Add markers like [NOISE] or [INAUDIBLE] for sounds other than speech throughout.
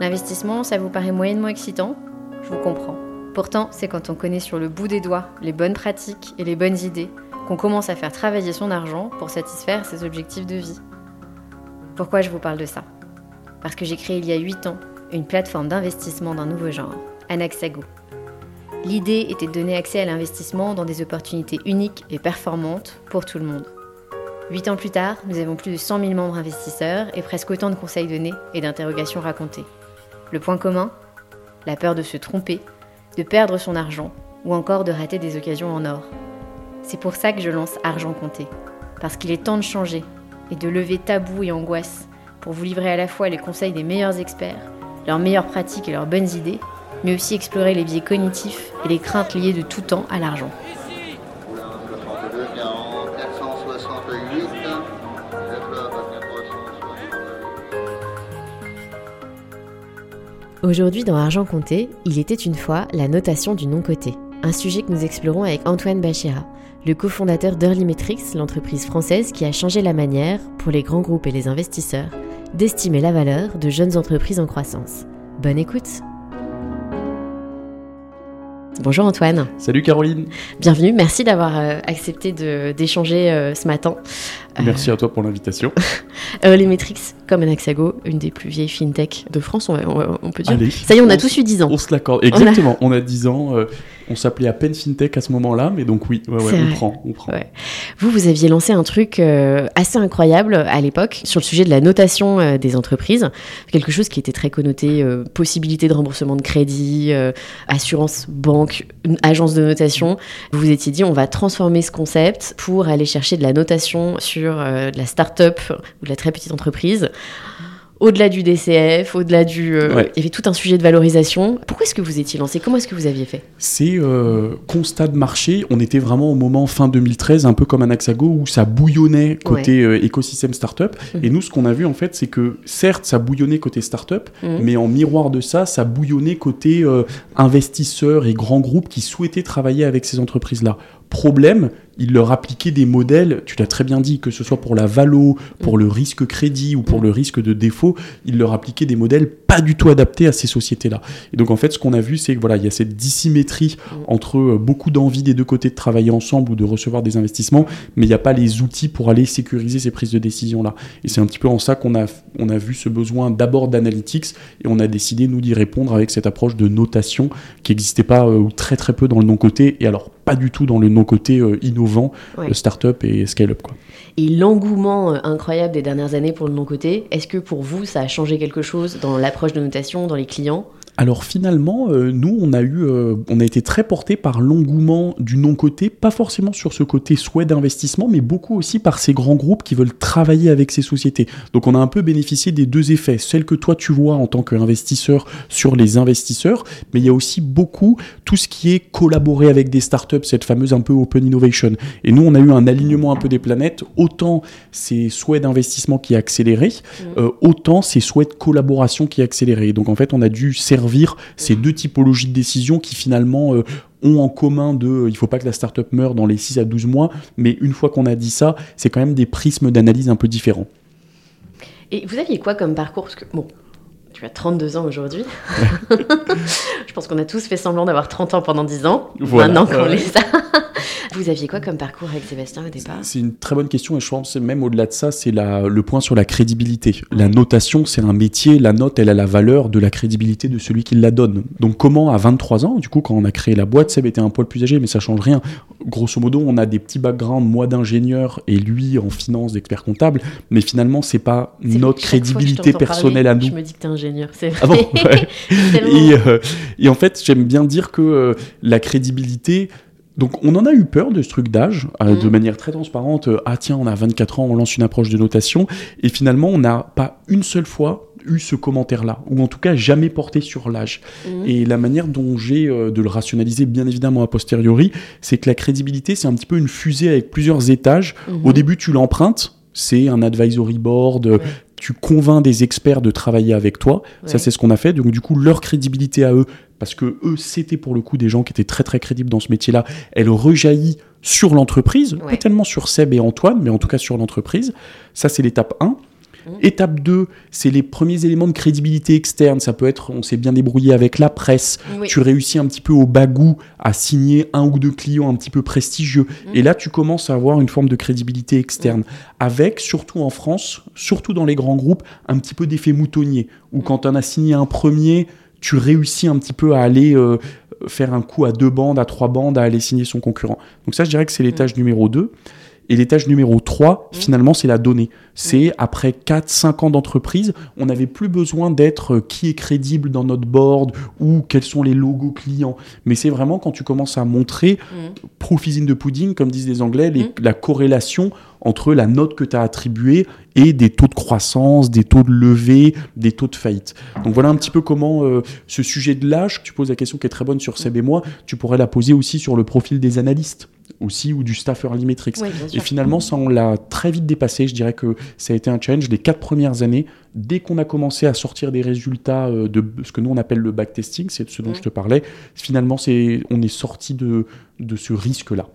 L'investissement, ça vous paraît moyennement excitant? Je vous comprends. Pourtant, c'est quand on connaît sur le bout des doigts les bonnes pratiques et les bonnes idées qu'on commence à faire travailler son argent pour satisfaire ses objectifs de vie. Pourquoi je vous parle de ça? Parce que j'ai créé il y a 8 ans une plateforme d'investissement d'un nouveau genre, Anaxago. L'idée était de donner accès à l'investissement dans des opportunités uniques et performantes pour tout le monde. Huit ans plus tard, nous avons plus de 100 000 membres investisseurs et presque autant de conseils donnés et d'interrogations racontées. Le point commun La peur de se tromper, de perdre son argent ou encore de rater des occasions en or. C'est pour ça que je lance Argent Compté, parce qu'il est temps de changer et de lever tabous et angoisses pour vous livrer à la fois les conseils des meilleurs experts, leurs meilleures pratiques et leurs bonnes idées, mais aussi explorer les biais cognitifs et les craintes liées de tout temps à l'argent. Aujourd'hui dans Argent Compté, il était une fois la notation du non-coté. Un sujet que nous explorons avec Antoine Bachira, le cofondateur d'Early Metrics, l'entreprise française qui a changé la manière, pour les grands groupes et les investisseurs, d'estimer la valeur de jeunes entreprises en croissance. Bonne écoute Bonjour Antoine, Salut Caroline, bienvenue, merci d'avoir euh, accepté d'échanger euh, ce matin. Euh, merci à toi pour l'invitation. [LAUGHS] Early Metrics, comme Anaxago, une des plus vieilles fintech de France, on, on on peut dire. Allez, Ça y est, on a on tous eu 10 ans. On se l'accorde. Exactement, on a 10 ans, euh, on s'appelait à peine FinTech à ce moment-là, mais donc oui, ouais, ouais, C'est on prend, on prend. Ouais. Vous, vous aviez lancé un truc euh, assez incroyable à l'époque sur le sujet de la notation euh, des entreprises. Quelque chose qui était très connoté euh, possibilité de remboursement de crédit, assurance banque, agence de notation. Vous vous étiez dit, on va transformer ce concept pour aller chercher de la notation sur de la start-up ou de la très petite entreprise. Au-delà du DCF, au-delà du... euh, Ouais. Il y avait tout un sujet de valorisation. Pourquoi est-ce que vous étiez lancé? Comment est-ce que vous aviez fait? C'est euh, constat de marché, on était vraiment au moment fin 2013, un peu comme un Axago, où ça bouillonnait côté euh, écosystème startup. Mhm. Et nous, ce qu'on a vu en fait, c'est que certes, ça bouillonnait côté startup, Mhm. mais en miroir de ça, ça bouillonnait côté investisseurs et grands groupes qui souhaitaient travailler avec ces entreprises-là. Problème, ils leur appliquaient des modèles, tu l'as très bien dit, que ce soit pour la valo, pour le risque crédit ou pour le risque de défaut, ils leur appliquaient des modèles pas du tout adaptés à ces sociétés-là. Et donc en fait, ce qu'on a vu, c'est que voilà, il y a cette dissymétrie entre euh, beaucoup d'envie des deux côtés de travailler ensemble ou de recevoir des investissements, mais il n'y a pas les outils pour aller sécuriser ces prises de décision-là. Et c'est un petit peu en ça qu'on a, on a vu ce besoin d'abord d'analytics et on a décidé, nous, d'y répondre avec cette approche de notation qui n'existait pas euh, ou très très peu dans le non-côté et alors pas du tout dans le non-côté euh, innovant, Ouais. euh, start-up et scale-up. Quoi. Et l'engouement euh, incroyable des dernières années pour le non-côté, est-ce que pour vous, ça a changé quelque chose dans l'approche de notation, dans les clients? Alors finalement, euh, nous, on a eu, euh, on a été très porté par l'engouement du non-côté, pas forcément sur ce côté souhait d'investissement, mais beaucoup aussi par ces grands groupes qui veulent travailler avec ces sociétés. Donc on a un peu bénéficié des deux effets, celle que toi tu vois en tant qu'investisseur sur les investisseurs, mais il y a aussi beaucoup tout ce qui est collaborer avec des startups, cette fameuse un peu open innovation. Et nous, on a eu un alignement un peu des planètes, autant ces souhaits d'investissement qui accéléraient, euh, autant ces souhaits de collaboration qui accéléraient. Et Donc en fait, on a dû servir ces deux typologies de décisions qui finalement euh, ont en commun de il faut pas que la startup meure dans les 6 à 12 mois, mais une fois qu'on a dit ça, c'est quand même des prismes d'analyse un peu différents. Et vous aviez quoi comme parcours? Bon, tu as 32 ans aujourd'hui. [LAUGHS] Je pense qu'on a tous fait semblant d'avoir 30 ans pendant 10 ans. Voilà, Maintenant qu'on les a. [LAUGHS] vous aviez quoi comme parcours avec Sébastien au départ? C'est une très bonne question et je pense que même au-delà de ça, c'est le point sur la crédibilité. La notation, c'est un métier, la note, elle a la valeur de la crédibilité de celui qui la donne. Donc comment à 23 ans, du coup quand on a créé la boîte, Seb était un poil plus âgé, mais ça change rien. Grosso modo, on a des petits backgrounds, moi d'ingénieur et lui en finance, d'expert comptable, mais finalement c'est pas notre crédibilité personnelle parler, à nous. Je me dis que ingénieur, c'est vrai. Ah bon Ouais. [LAUGHS] Tellement. et, euh, et en fait, j'aime bien dire que euh, la crédibilité. Donc, on en a eu peur de ce truc d'âge, euh, de Mhm. manière très transparente. euh, ah, tiens, on a 24 ans, on lance une approche de notation. Et finalement, on n'a pas une seule fois eu ce commentaire-là, ou en tout cas jamais porté sur l'âge. Mhm. Et la manière dont j'ai euh, de le rationaliser, bien évidemment a posteriori, c'est que la crédibilité, c'est un petit peu une fusée avec plusieurs étages. Mhm. Au début, tu l'empruntes, c'est un advisory board, Ouais. Tu convaincs des experts de travailler avec toi. Ça, c'est ce qu'on a fait. Donc, du coup, leur crédibilité à eux, parce que eux, c'était pour le coup des gens qui étaient très très crédibles dans ce métier-là, elle rejaillit sur l'entreprise, Ouais. pas tellement sur Seb et Antoine, mais en tout cas sur l'entreprise. Ça, c'est l'étape 1. Mhm. Étape 2, c'est les premiers éléments de crédibilité externe. Ça peut être, on s'est bien débrouillé avec la presse, Oui. tu réussis un petit peu au bagou à signer un ou deux clients un petit peu prestigieux. Mhm. Et là, tu commences à avoir une forme de crédibilité externe. Avec, surtout en France, surtout dans les grands groupes, un petit peu d'effet moutonnier. Où Mhm. quand en as signé un premier, tu réussis un petit peu à aller euh, faire un coup à deux bandes, à trois bandes, à aller signer son concurrent. Donc ça, je dirais que c'est l'étage numéro 2. Et l'étage numéro 3, Mhm. finalement, c'est la donnée. C'est après 4-5 ans d'entreprise, on n'avait plus besoin d'être euh, qui est crédible dans notre board ou quels sont les logos clients. Mais c'est vraiment quand tu commences à montrer Mhm. proof is in the pudding, comme disent les Anglais, les- la corrélation entre la note que tu as attribuée et des taux de croissance, des taux de levée, des taux de faillite. Donc voilà un petit peu comment euh, ce sujet de l'âge, tu poses la question qui est très bonne sur Seb et moi, tu pourrais la poser aussi sur le profil des analystes aussi ou du staff early metrics. Oui, Et finalement, ça, on l'a très vite dépassé. Je dirais que ça a été un challenge les quatre premières années. Dès qu'on a commencé à sortir des résultats euh, de ce que nous on appelle le backtesting, c'est de ce dont Mm. je te parlais, finalement, c'est, on est sorti de, de ce risque-là.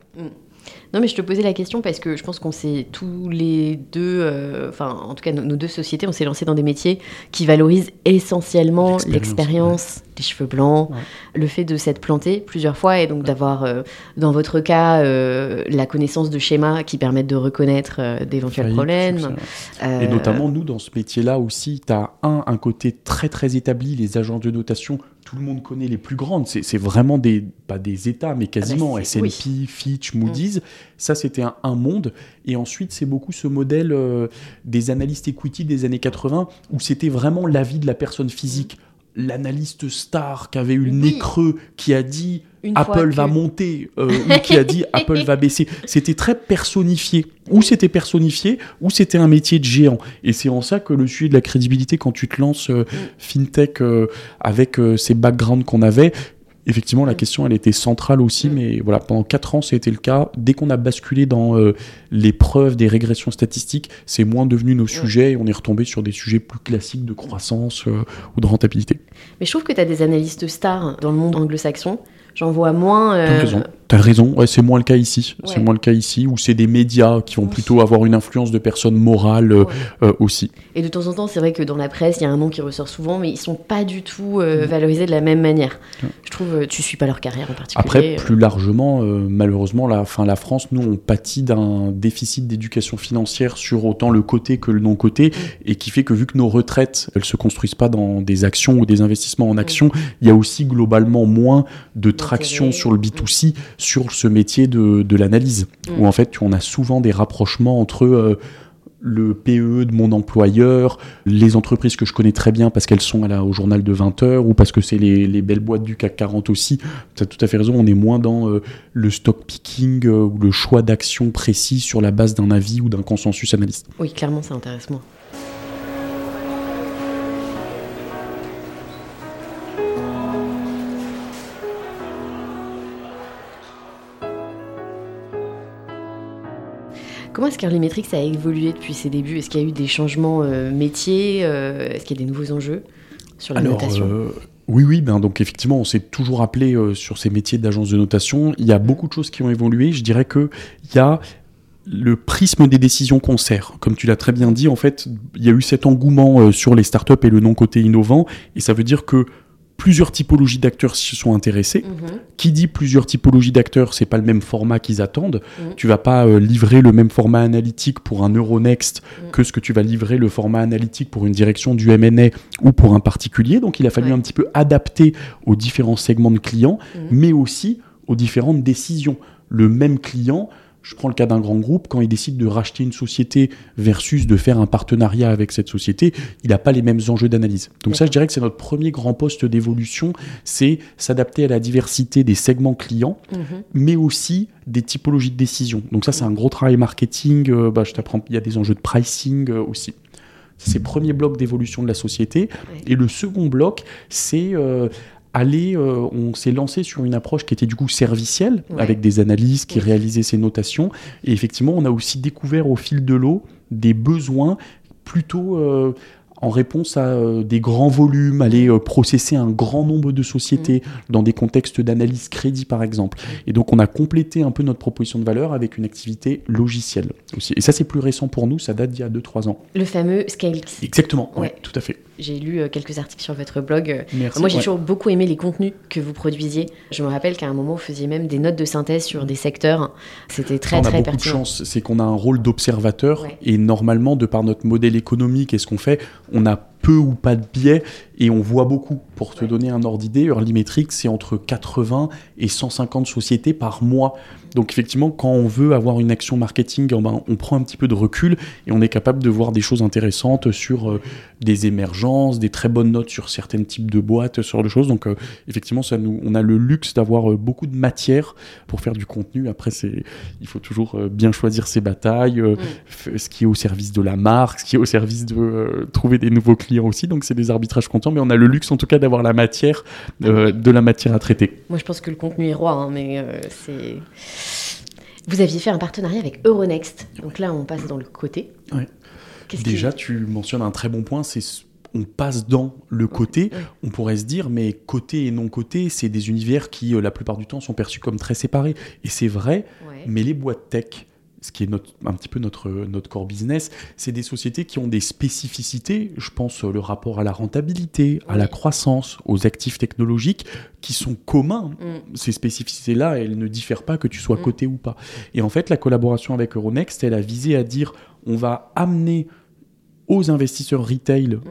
Non, mais je te posais la question parce que je pense qu'on s'est tous les deux, euh, enfin, en tout cas, nos, nos deux sociétés, on s'est lancé dans des métiers qui valorisent essentiellement L'expérience, les cheveux blancs, Ouais. le fait de s'être planté plusieurs fois et donc d'avoir, euh, dans votre cas, euh, la connaissance de schémas qui permettent de reconnaître d'éventuels problèmes. Et notamment, nous, dans ce métier-là aussi, tu as un, un côté très très établi, les agences de notation, tout le monde connaît les plus grandes. C'est vraiment des, pas des États, mais quasiment. Ah bah, c'est- S&P, Fitch, Moody's. Ça, c'était un, un monde. Et ensuite, c'est beaucoup ce modèle euh, des analystes equity des années 80, où c'était vraiment l'avis de la personne physique. L'analyste star qui avait eu le Oui. nez creux, qui a dit une fois Apple va monter euh, ou qui a dit [LAUGHS] Apple va baisser. C'était très personnifié. Ou c'était personnifié, ou c'était un métier de géant. Et c'est en ça que le sujet de la crédibilité, quand tu te lances euh, fintech euh, avec ces backgrounds qu'on avait, effectivement, la question, elle était centrale aussi. Mm. Mais voilà, pendant 4 ans, été le cas. Dès qu'on a basculé dans euh, les preuves des régressions statistiques, c'est moins devenu nos sujets et on est retombé sur des sujets plus classiques de croissance euh, ou de rentabilité. Mais je trouve que tu as des analystes stars dans le monde anglo-saxon. J'en vois moins. euh. T'as raison. Ouais, c'est moins le cas ici. C'est moins le cas ici, où c'est des médias qui vont Oui. plutôt avoir une influence de personnes morales euh, Ouais. euh, aussi. Et de temps en temps, c'est vrai que dans la presse, il y a un nom qui ressort souvent, mais ils sont pas du tout euh, valorisés de la même manière. Je trouve, tu suis pas leur carrière en particulier. Après, plus largement, euh, malheureusement, la, fin, la France, nous, on pâtit d'un déficit d'éducation financière sur autant le côté que le non-côté, et qui fait que vu que nos retraites, elles se construisent pas dans des actions ou des investissements en actions, il y a aussi globalement moins de traction sur le B2C, sur ce métier de, de l'analyse, Mm. où en fait, on a souvent des rapprochements entre... euh, le PE de mon employeur, les entreprises que je connais très bien parce qu'elles sont à la- au journal de 20 heures ou parce que c'est les, les belles boîtes du CAC 40 aussi. Tu as tout à fait raison, on est moins dans euh, le stock picking euh, ou le choix d'actions précis sur la base d'un avis ou d'un consensus analyste. Oui, clairement, ça intéresse moins. Comment est-ce qu'Early Metrics a évolué depuis ses débuts? Est-ce qu'il y a eu des changements euh, métiers euh, Est-ce qu'il y a des nouveaux enjeux sur la notation? euh, oui, oui, ben donc effectivement, on s'est toujours appelé sur ces métiers d'agence de notation. Il y a beaucoup de choses qui ont évolué. Je dirais que il y a le prisme des décisions concert. Comme tu l'as très bien dit, en fait, il y a eu cet engouement sur les startups et le non-côté innovant. Et ça veut dire que plusieurs typologies d'acteurs s'y sont intéressés. Mhm. Qui dit plusieurs typologies d'acteurs, c'est pas le même format qu'ils attendent. Mhm. Tu vas pas euh, livrer le même format analytique pour un Euronext Mhm. que ce que tu vas livrer le format analytique pour une direction du M&A ou pour un particulier. Donc il a fallu Ouais. un petit peu adapter aux différents segments de clients, Mhm. mais aussi aux différentes décisions. Le même client, je prends le cas d'un grand groupe, quand il décide de racheter une société versus de faire un partenariat avec cette société, il n'a pas les mêmes enjeux d'analyse. Donc ça, je dirais que c'est notre premier grand poste d'évolution, c'est s'adapter à la diversité des segments clients, Mhm. mais aussi des typologies de décision. Donc ça, c'est un gros travail marketing. euh, bah, je t'apprends, il y a des enjeux de pricing euh, aussi. C'est le premier bloc d'évolution de la société. Et le second bloc, c'est euh, aller, euh, on s'est lancé sur une approche qui était du coup servicielle, avec des analyses qui réalisaient ces notations. Et effectivement, on a aussi découvert au fil de l'eau des besoins plutôt euh, en réponse à euh, des grands volumes, aller euh, processer un grand nombre de sociétés mm. dans des contextes d'analyse crédit par exemple. Et donc on a complété un peu notre proposition de valeur avec une activité logicielle aussi. Et ça c'est plus récent pour nous, ça date d'il y a 2-3 ans. Le fameux Scale. Exactement, ouais. tout à fait. J'ai lu euh, quelques articles sur votre blog. Merci, Moi, j'ai toujours beaucoup aimé les contenus que vous produisiez. Je me rappelle qu'à un moment, vous faisiez même des notes de synthèse sur des secteurs. C'était très, très pertinent. On a beaucoup de chance. C'est qu'on a un rôle d'observateur. Et normalement, de par notre modèle économique et ce qu'on fait, on a peu ou pas de biais et on voit beaucoup. Pour te donner un ordre d'idée, Early Metrics, c'est entre 80 et 150 sociétés par mois. Donc effectivement, quand on veut avoir une action marketing, eh ben, on prend un petit peu de recul et on est capable de voir des choses intéressantes sur euh, des émergences, des très bonnes notes sur certains types de boîtes, sur des choses. Donc euh, effectivement, ça nous, on a le luxe d'avoir euh, beaucoup de matière pour faire du contenu. Après, c'est, il faut toujours bien choisir ses batailles, mm. ce qui est au service de la marque, ce qui est au service de trouver des nouveaux clients aussi. Donc c'est des arbitrages mais on a le luxe en tout cas d'avoir la matière, euh, de la matière à traiter. Moi je pense que le contenu est roi, hein, mais euh, c'est. Vous aviez fait un partenariat avec Euronext. Donc là on passe dans le côté. Déjà tu mentionnes un très bon point, c'est on passe dans le côté, on pourrait se dire, mais côté et non côté, c'est des univers qui, euh, la plupart du temps, sont perçus comme très séparés. Et c'est vrai, mais les boîtes tech, ce qui est notre, un petit peu notre, notre core business, c'est des sociétés qui ont des spécificités, je pense le rapport à la rentabilité, à la croissance, aux actifs technologiques, qui sont communs. Mm. Ces spécificités-là, elles ne diffèrent pas que tu sois mm. coté ou pas. Et en fait, la collaboration avec Euronext, elle a visé à dire, on va amener aux investisseurs retail mm.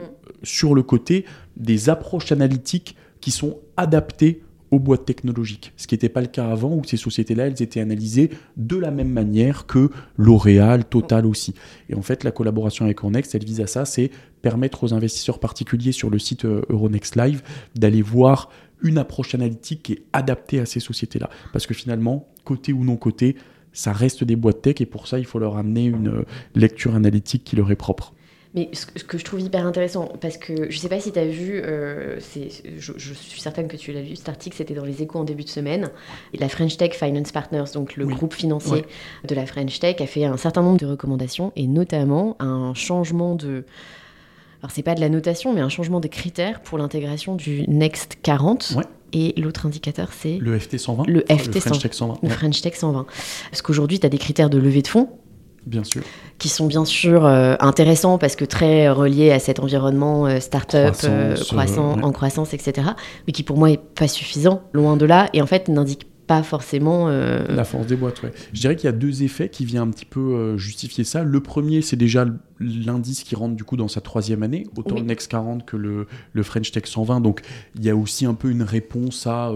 sur le côté des approches analytiques qui sont adaptées aux boîtes technologiques, ce qui n'était pas le cas avant, où ces sociétés-là, elles étaient analysées de la même manière que L'Oréal, Total aussi. Et en fait, la collaboration avec Euronext, elle vise à ça, c'est permettre aux investisseurs particuliers sur le site euh, Euronext Live d'aller voir une approche analytique qui est adaptée à ces sociétés-là. Parce que finalement, côté ou non côté, ça reste des boîtes tech et pour ça, il faut leur amener une euh, lecture analytique qui leur est propre. Mais ce que je trouve hyper intéressant, parce que je ne sais pas si tu as vu, euh, je, je, suis certaine que tu l'as vu, cet article, c'était dans les échos en début de semaine. la French Tech Finance Partners, donc le groupe financier de la French Tech, a fait un certain nombre de recommandations, et notamment un changement de... Alors, c'est pas de la notation, mais un changement de critères pour l'intégration du Next 40. Et l'autre indicateur, c'est. Le FT 120 Le FT French Tech 120. Le French Tech 120. Parce qu'aujourd'hui, tu as des critères de levée de fonds Bien sûr. Qui sont bien sûr euh, intéressants parce que très reliés à cet environnement euh, start-up, euh, croissant, en croissance, etc. Mais qui pour moi est pas suffisant, loin de là, et en fait n'indique pas forcément. La force des boîtes, ouais. Je dirais qu'il y a deux effets qui viennent un petit peu justifier ça. Le premier, c'est déjà l'indice qui rentre du coup dans sa troisième année, autant le Next 40 que le, le, French Tech 120. Donc il y a aussi un peu une réponse à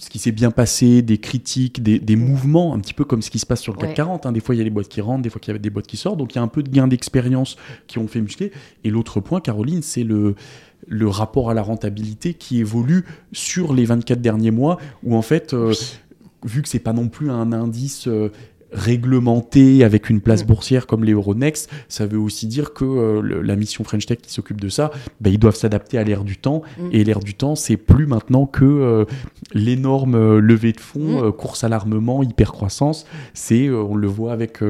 ce qui s'est bien passé, des critiques, des, mouvements, un petit peu comme ce qui se passe sur le CAC 40. Hein. Des fois, il y a les boîtes qui rentrent, des fois, il y a des boîtes qui sortent. Donc, il y a un peu de gains d'expérience qui ont fait muscler. Et l'autre point, Caroline, c'est le, le rapport à la rentabilité qui évolue sur les 24 derniers mois, où en fait, euh, vu que c'est pas non plus un indice euh, réglementé avec une place mm. boursière comme les Euronext, ça veut aussi dire que euh, la mission French Tech qui s'occupe de ça, bah, ils doivent s'adapter à l'ère du temps. Mm. Et l'ère du temps, c'est plus maintenant que euh, l'énorme euh, levée de fonds, mm. course à l'armement, hyper-croissance. C'est, on le voit avec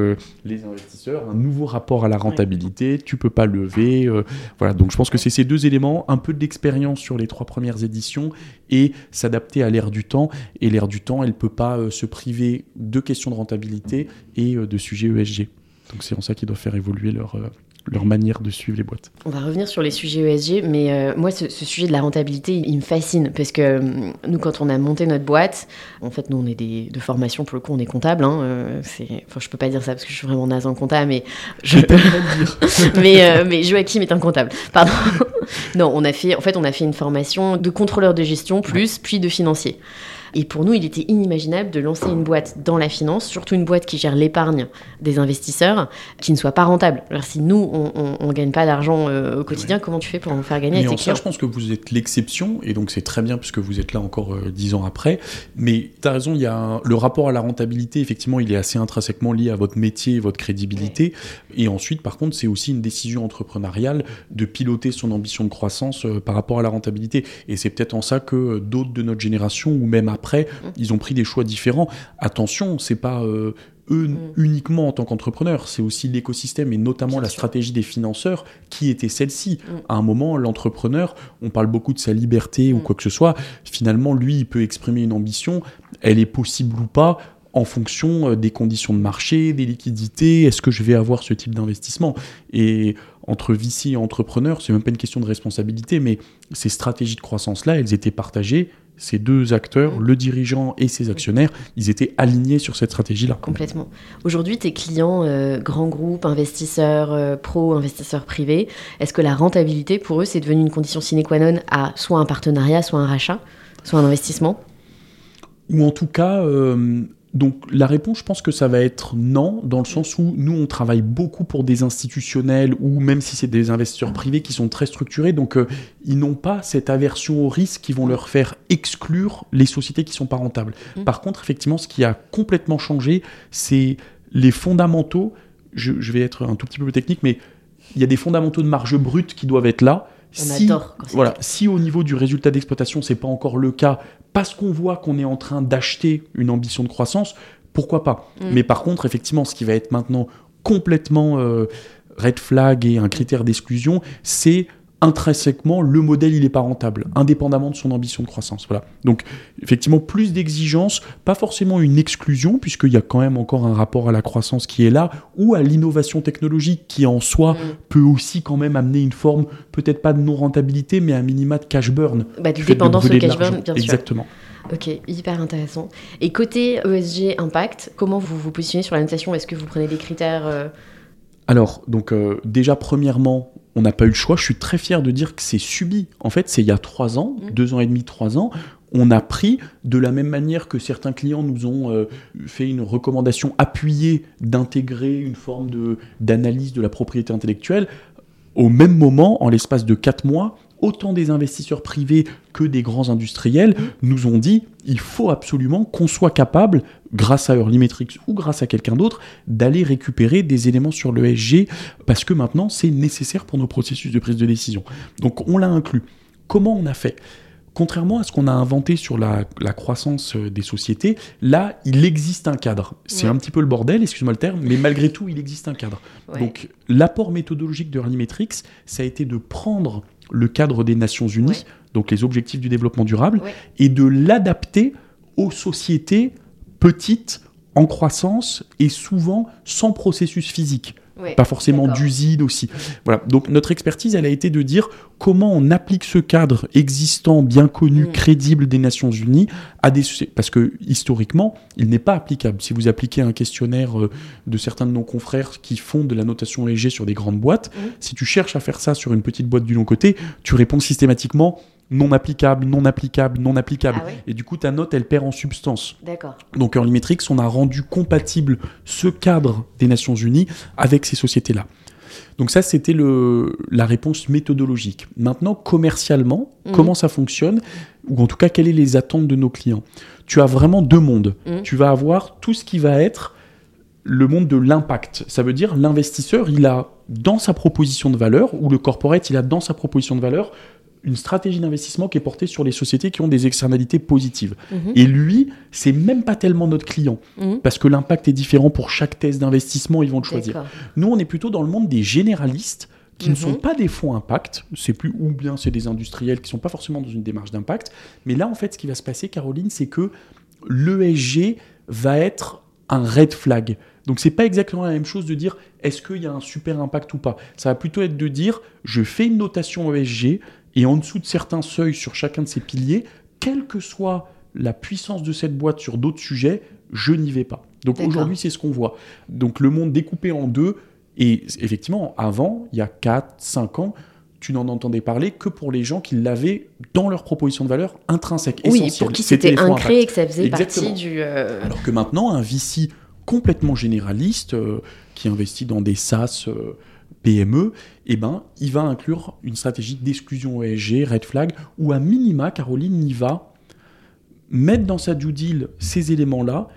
les investisseurs, un nouveau rapport à la rentabilité. Tu peux pas lever. voilà, donc je pense que c'est ces deux éléments, un peu d'expérience sur les trois premières éditions et s'adapter à l'ère du temps. Et l'ère du temps, elle peut pas se priver de questions de rentabilité et euh, de sujets ESG. Donc c'est en ça qu'ils doivent faire évoluer leur, euh, leur manière de suivre les boîtes. On va revenir sur les sujets ESG, mais euh, moi, ce, sujet de la rentabilité, il, me fascine parce que nous, quand on a monté notre boîte, en fait, nous, on est des, de formation, pour le coup, on est comptable. Hein, euh, enfin, je peux pas dire ça parce que je suis vraiment naze en comptable, mais je peux dire. [LAUGHS] mais, mais Joachim est un comptable. Pardon. [LAUGHS] non, on a fait, en fait, on a fait une formation de contrôleur de gestion plus, puis de financier. Et pour nous, il était inimaginable de lancer une boîte dans la finance, surtout une boîte qui gère l'épargne des investisseurs, qui ne soit pas rentable. Alors si nous, on ne gagne pas d'argent euh, au quotidien, comment tu fais pour en faire gagner Mais à en tes ça, clients je pense que vous êtes l'exception, et donc c'est très bien puisque vous êtes là encore euh, dix ans après. Mais tu as raison, il y a un- le rapport à la rentabilité, effectivement, il est assez intrinsèquement lié à votre métier et votre crédibilité. Et ensuite, par contre, c'est aussi une décision entrepreneuriale de piloter son ambition de croissance euh, par rapport à la rentabilité. Et c'est peut-être en ça que d'autres de notre génération, ou même après, ils ont pris des choix différents. Attention, c'est pas euh, eux Mm. uniquement en tant qu'entrepreneurs, c'est aussi l'écosystème et notamment Bien la sûr. stratégie des financeurs qui était celle-ci. Mm. À un moment, l'entrepreneur, on parle beaucoup de sa liberté ou Mm. quoi que ce soit, finalement, lui, il peut exprimer une ambition, elle est possible ou pas en fonction euh, des conditions de marché, des liquidités, est-ce que je vais avoir ce type d'investissement? Et entre VC et entrepreneur, c'est même pas une question de responsabilité, mais ces stratégies de croissance-là, elles étaient partagées. Ces deux acteurs, le dirigeant et ses actionnaires, ils étaient alignés sur cette stratégie-là. Complètement. Aujourd'hui, tes clients, euh, grands groupes, investisseurs euh, pro, investisseurs privés, est-ce que la rentabilité, pour eux, c'est devenu une condition sine qua non à soit un partenariat, soit un rachat, soit un investissement? Ou en tout cas, euh, donc la réponse, je pense que ça va être non, dans le sens où nous, on travaille beaucoup pour des institutionnels ou même si c'est des investisseurs privés qui sont très structurés, donc euh, ils n'ont pas cette aversion au risque qui vont leur faire exclure les sociétés qui sont pas rentables. Mm. Par contre, effectivement, ce qui a complètement changé, c'est les fondamentaux. Je, je vais être un tout petit peu technique, mais il y a des fondamentaux de marge brute qui doivent être là. On Si- adore quand c'est voilà, si au niveau du résultat d'exploitation, c'est pas encore le cas, parce qu'on voit qu'on est en train d'acheter une ambition de croissance, pourquoi pas? Mm. Mais par contre, effectivement, ce qui va être maintenant complètement euh, red flag et un critère d'exclusion, c'est intrinsèquement le modèle il est pas rentable, indépendamment de son ambition de croissance. Voilà. Donc effectivement plus d'exigences, pas forcément une exclusion puisqu'il y a quand même encore un rapport à la croissance qui est là ou à l'innovation technologique qui en soi Mm. peut aussi quand même amener une forme peut-être pas de non rentabilité mais un minima de cash burn. Bah, de dépendance au cash burn, bien sûr. Exactement. Ok, hyper intéressant. Et côté ESG Impact, comment vous vous positionnez sur la notation? Est-ce que vous prenez des critères euh, Alors, donc euh, déjà, premièrement, on n'a pas eu le choix. Je suis très fier de dire que c'est subi. En fait, c'est il y a trois ans, Mm. deux ans et demi, trois ans. On a pris de la même manière que certains clients nous ont euh, fait une recommandation appuyée d'intégrer une forme de d'analyse de la propriété intellectuelle. Au même moment, en l'espace de quatre mois, autant des investisseurs privés que des grands industriels nous ont dit il faut absolument qu'on soit capable, grâce à Earlymetrics ou grâce à quelqu'un d'autre, d'aller récupérer des éléments sur le SG parce que maintenant c'est nécessaire pour nos processus de prise de décision. Donc on l'a inclus. Comment on a fait? Contrairement à ce qu'on a inventé sur la, la croissance euh, des sociétés, là, il existe un cadre. C'est Ouais. un petit peu le bordel, excuse-moi le terme, mais malgré tout, il existe un cadre. ouais. Donc, l'apport méthodologique de Earlymetrics, ça a été de prendre le cadre des Nations Unies, Ouais. donc les objectifs du développement durable, et de l'adapter aux sociétés petites, en croissance, et souvent sans processus physique Ouais, pas forcément d'usine aussi. Voilà. Donc notre expertise, elle a été de dire comment on applique ce cadre existant, bien connu, Mm. crédible des Nations Unies à des. Parce que historiquement, il n'est pas applicable. Si vous appliquez un questionnaire euh, de certains de nos confrères qui font de la notation léger sur des grandes boîtes, Mm. si tu cherches à faire ça sur une petite boîte du long côté, tu réponds systématiquement non applicable, non applicable, non applicable. Ah ouais Et du coup, ta note, elle perd en substance. D'accord. Donc Earlymetrics, on a rendu compatible ce cadre des Nations Unies avec ces sociétés-là. Donc ça, c'était le- la réponse méthodologique. Maintenant, commercialement, Mhm. comment ça fonctionne? Ou en tout cas, quelles sont les attentes de nos clients? Tu as vraiment deux mondes. Mhm. Tu vas avoir tout ce qui va être le monde de l'impact. Ça veut dire l'investisseur, il a dans sa proposition de valeur, ou le corporate, il a dans sa proposition de valeur une stratégie d'investissement qui est portée sur les sociétés qui ont des externalités positives. Mhm. Et lui, c'est même pas tellement notre client, Mhm. parce que l'impact est différent pour chaque thèse d'investissement, ils vont le choisir. Nous, on est plutôt dans le monde des généralistes qui ne Mhm. sont pas des fonds impact, c'est plus ou bien c'est des industriels qui sont pas forcément dans une démarche d'impact. Mais là, en fait, ce qui va se passer, Caroline, c'est que l'ESG va être un red flag. Donc c'est pas exactement la même chose de dire est-ce qu'il y a un super impact ou pas? Ça va plutôt être de dire je fais une notation ESG et en dessous de certains seuils sur chacun de ces piliers, quelle que soit la puissance de cette boîte sur d'autres sujets, je n'y vais pas. Donc aujourd'hui, c'est ce qu'on voit. Donc le monde découpé en deux, et effectivement, avant, il y a 4, 5 ans, tu n'en entendais parler que pour les gens qui l'avaient dans leur proposition de valeur intrinsèque. Oui, essentielle. pour qui C'était impact. et que ça faisait Exactement. partie du. euh, Alors que maintenant, un VC complètement généraliste euh, qui investit dans des SaaS euh, PME, eh ben, il va inclure une stratégie d'exclusion ESG, red flag, où à minima, Caroline y va mettre dans sa due deal ces éléments-là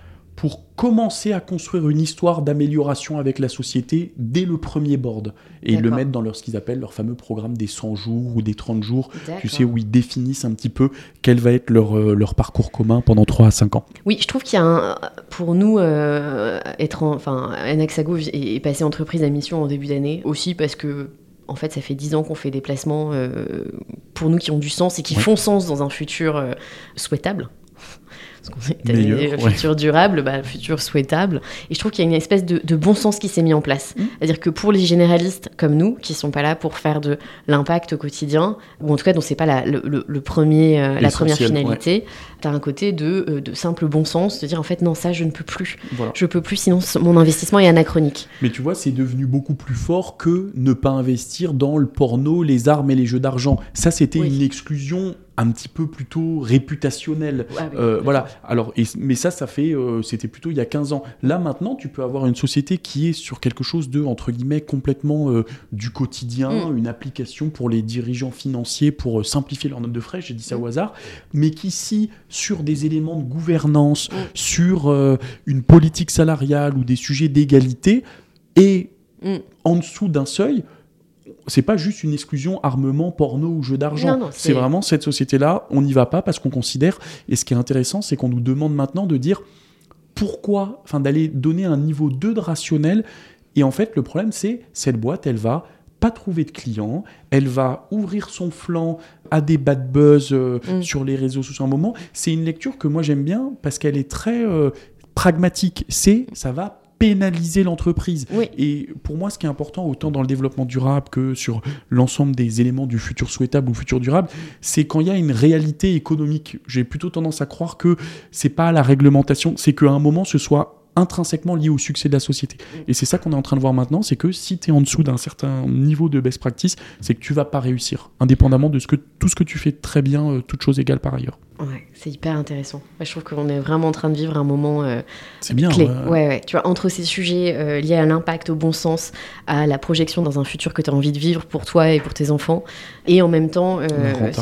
pour commencer à construire une histoire d'amélioration avec la société dès le premier board. Et ils le mettent dans leur, ce qu'ils appellent leur fameux programme des 100 jours ou des 30 jours, tu sais, où ils définissent un petit peu quel va être leur, euh, leur parcours commun pendant 3 à 5 ans. Oui, je trouve qu'il y a un, pour nous, euh, être en, enfin, Anaxago est, est passé entreprise à mission en début d'année aussi parce que. En fait, ça fait 10 ans qu'on fait des placements euh, pour nous qui ont du sens et qui Ouais. font sens dans un futur euh, souhaitable. Parce qu'on est Meilleur, le ouais. futur durable, bah, futur souhaitable. Et je trouve qu'il y a une espèce de, de bon sens qui s'est mis en place. Mm. C'est-à-dire que pour les généralistes comme nous, qui sont pas là pour faire de l'impact au quotidien, ou en tout cas dont c'est pas la, le, le- le premier, euh, la première finalité, tu as un côté de, euh, de simple bon sens, de dire en fait non, ça je ne peux plus. Voilà. Je peux plus, sinon mon investissement est anachronique. Mais tu vois, c'est devenu beaucoup plus fort que ne pas investir dans le porno, les armes et les jeux d'argent. Ça, c'était Oui. une exclusion un petit peu plutôt réputationnelle. Ah oui, Euh, voilà. Alors, et- mais ça, ça fait, euh, c'était plutôt il y a 15 ans. Là, maintenant, tu peux avoir une société qui est sur quelque chose de entre guillemets complètement euh, du quotidien, Mm. une application pour les dirigeants financiers pour simplifier leur note de frais. J'ai dit ça Mm. au hasard, mais qui si sur des éléments de gouvernance, Mm. sur une politique salariale ou des sujets d'égalité Mm. en dessous d'un seuil, c'est pas juste une exclusion armement, porno ou jeu d'argent. C'est- vraiment cette société-là, on n'y va pas parce qu'on considère. Et ce qui est intéressant, c'est qu'on nous demande maintenant de dire pourquoi, enfin d'aller donner un niveau 2 de rationnel. Et en fait, le problème, c'est cette boîte, elle va pas trouver de clients, elle va ouvrir son flanc à des bad buzz euh, Mm. sur les réseaux sociaux un moment. C'est une lecture que moi j'aime bien parce qu'elle est très euh, pragmatique. C'est ça va pénaliser l'entreprise. Oui. Et pour moi, ce qui est important, autant dans le développement durable que sur l'ensemble des éléments du futur souhaitable ou futur durable, c'est quand il y a une réalité économique. J'ai plutôt tendance à croire que c'est pas la réglementation, c'est qu'à un moment, ce soit intrinsèquement lié au succès de la société. Et c'est ça qu'on est en train de voir maintenant, c'est que si tu es en dessous d'un certain niveau de best practice, c'est que tu vas pas réussir, indépendamment de ce que, tout ce que tu fais très bien, euh, toutes choses égales par ailleurs. Ouais, c'est hyper intéressant. Je trouve qu'on est vraiment en train de vivre un moment euh, C'est bien. clé. ouais. Ouais, ouais. Tu vois, entre ces sujets euh, liés à l'impact, au bon sens, à la projection dans un futur que tu as envie de vivre pour toi et pour tes enfants, et en même temps, euh, ouais.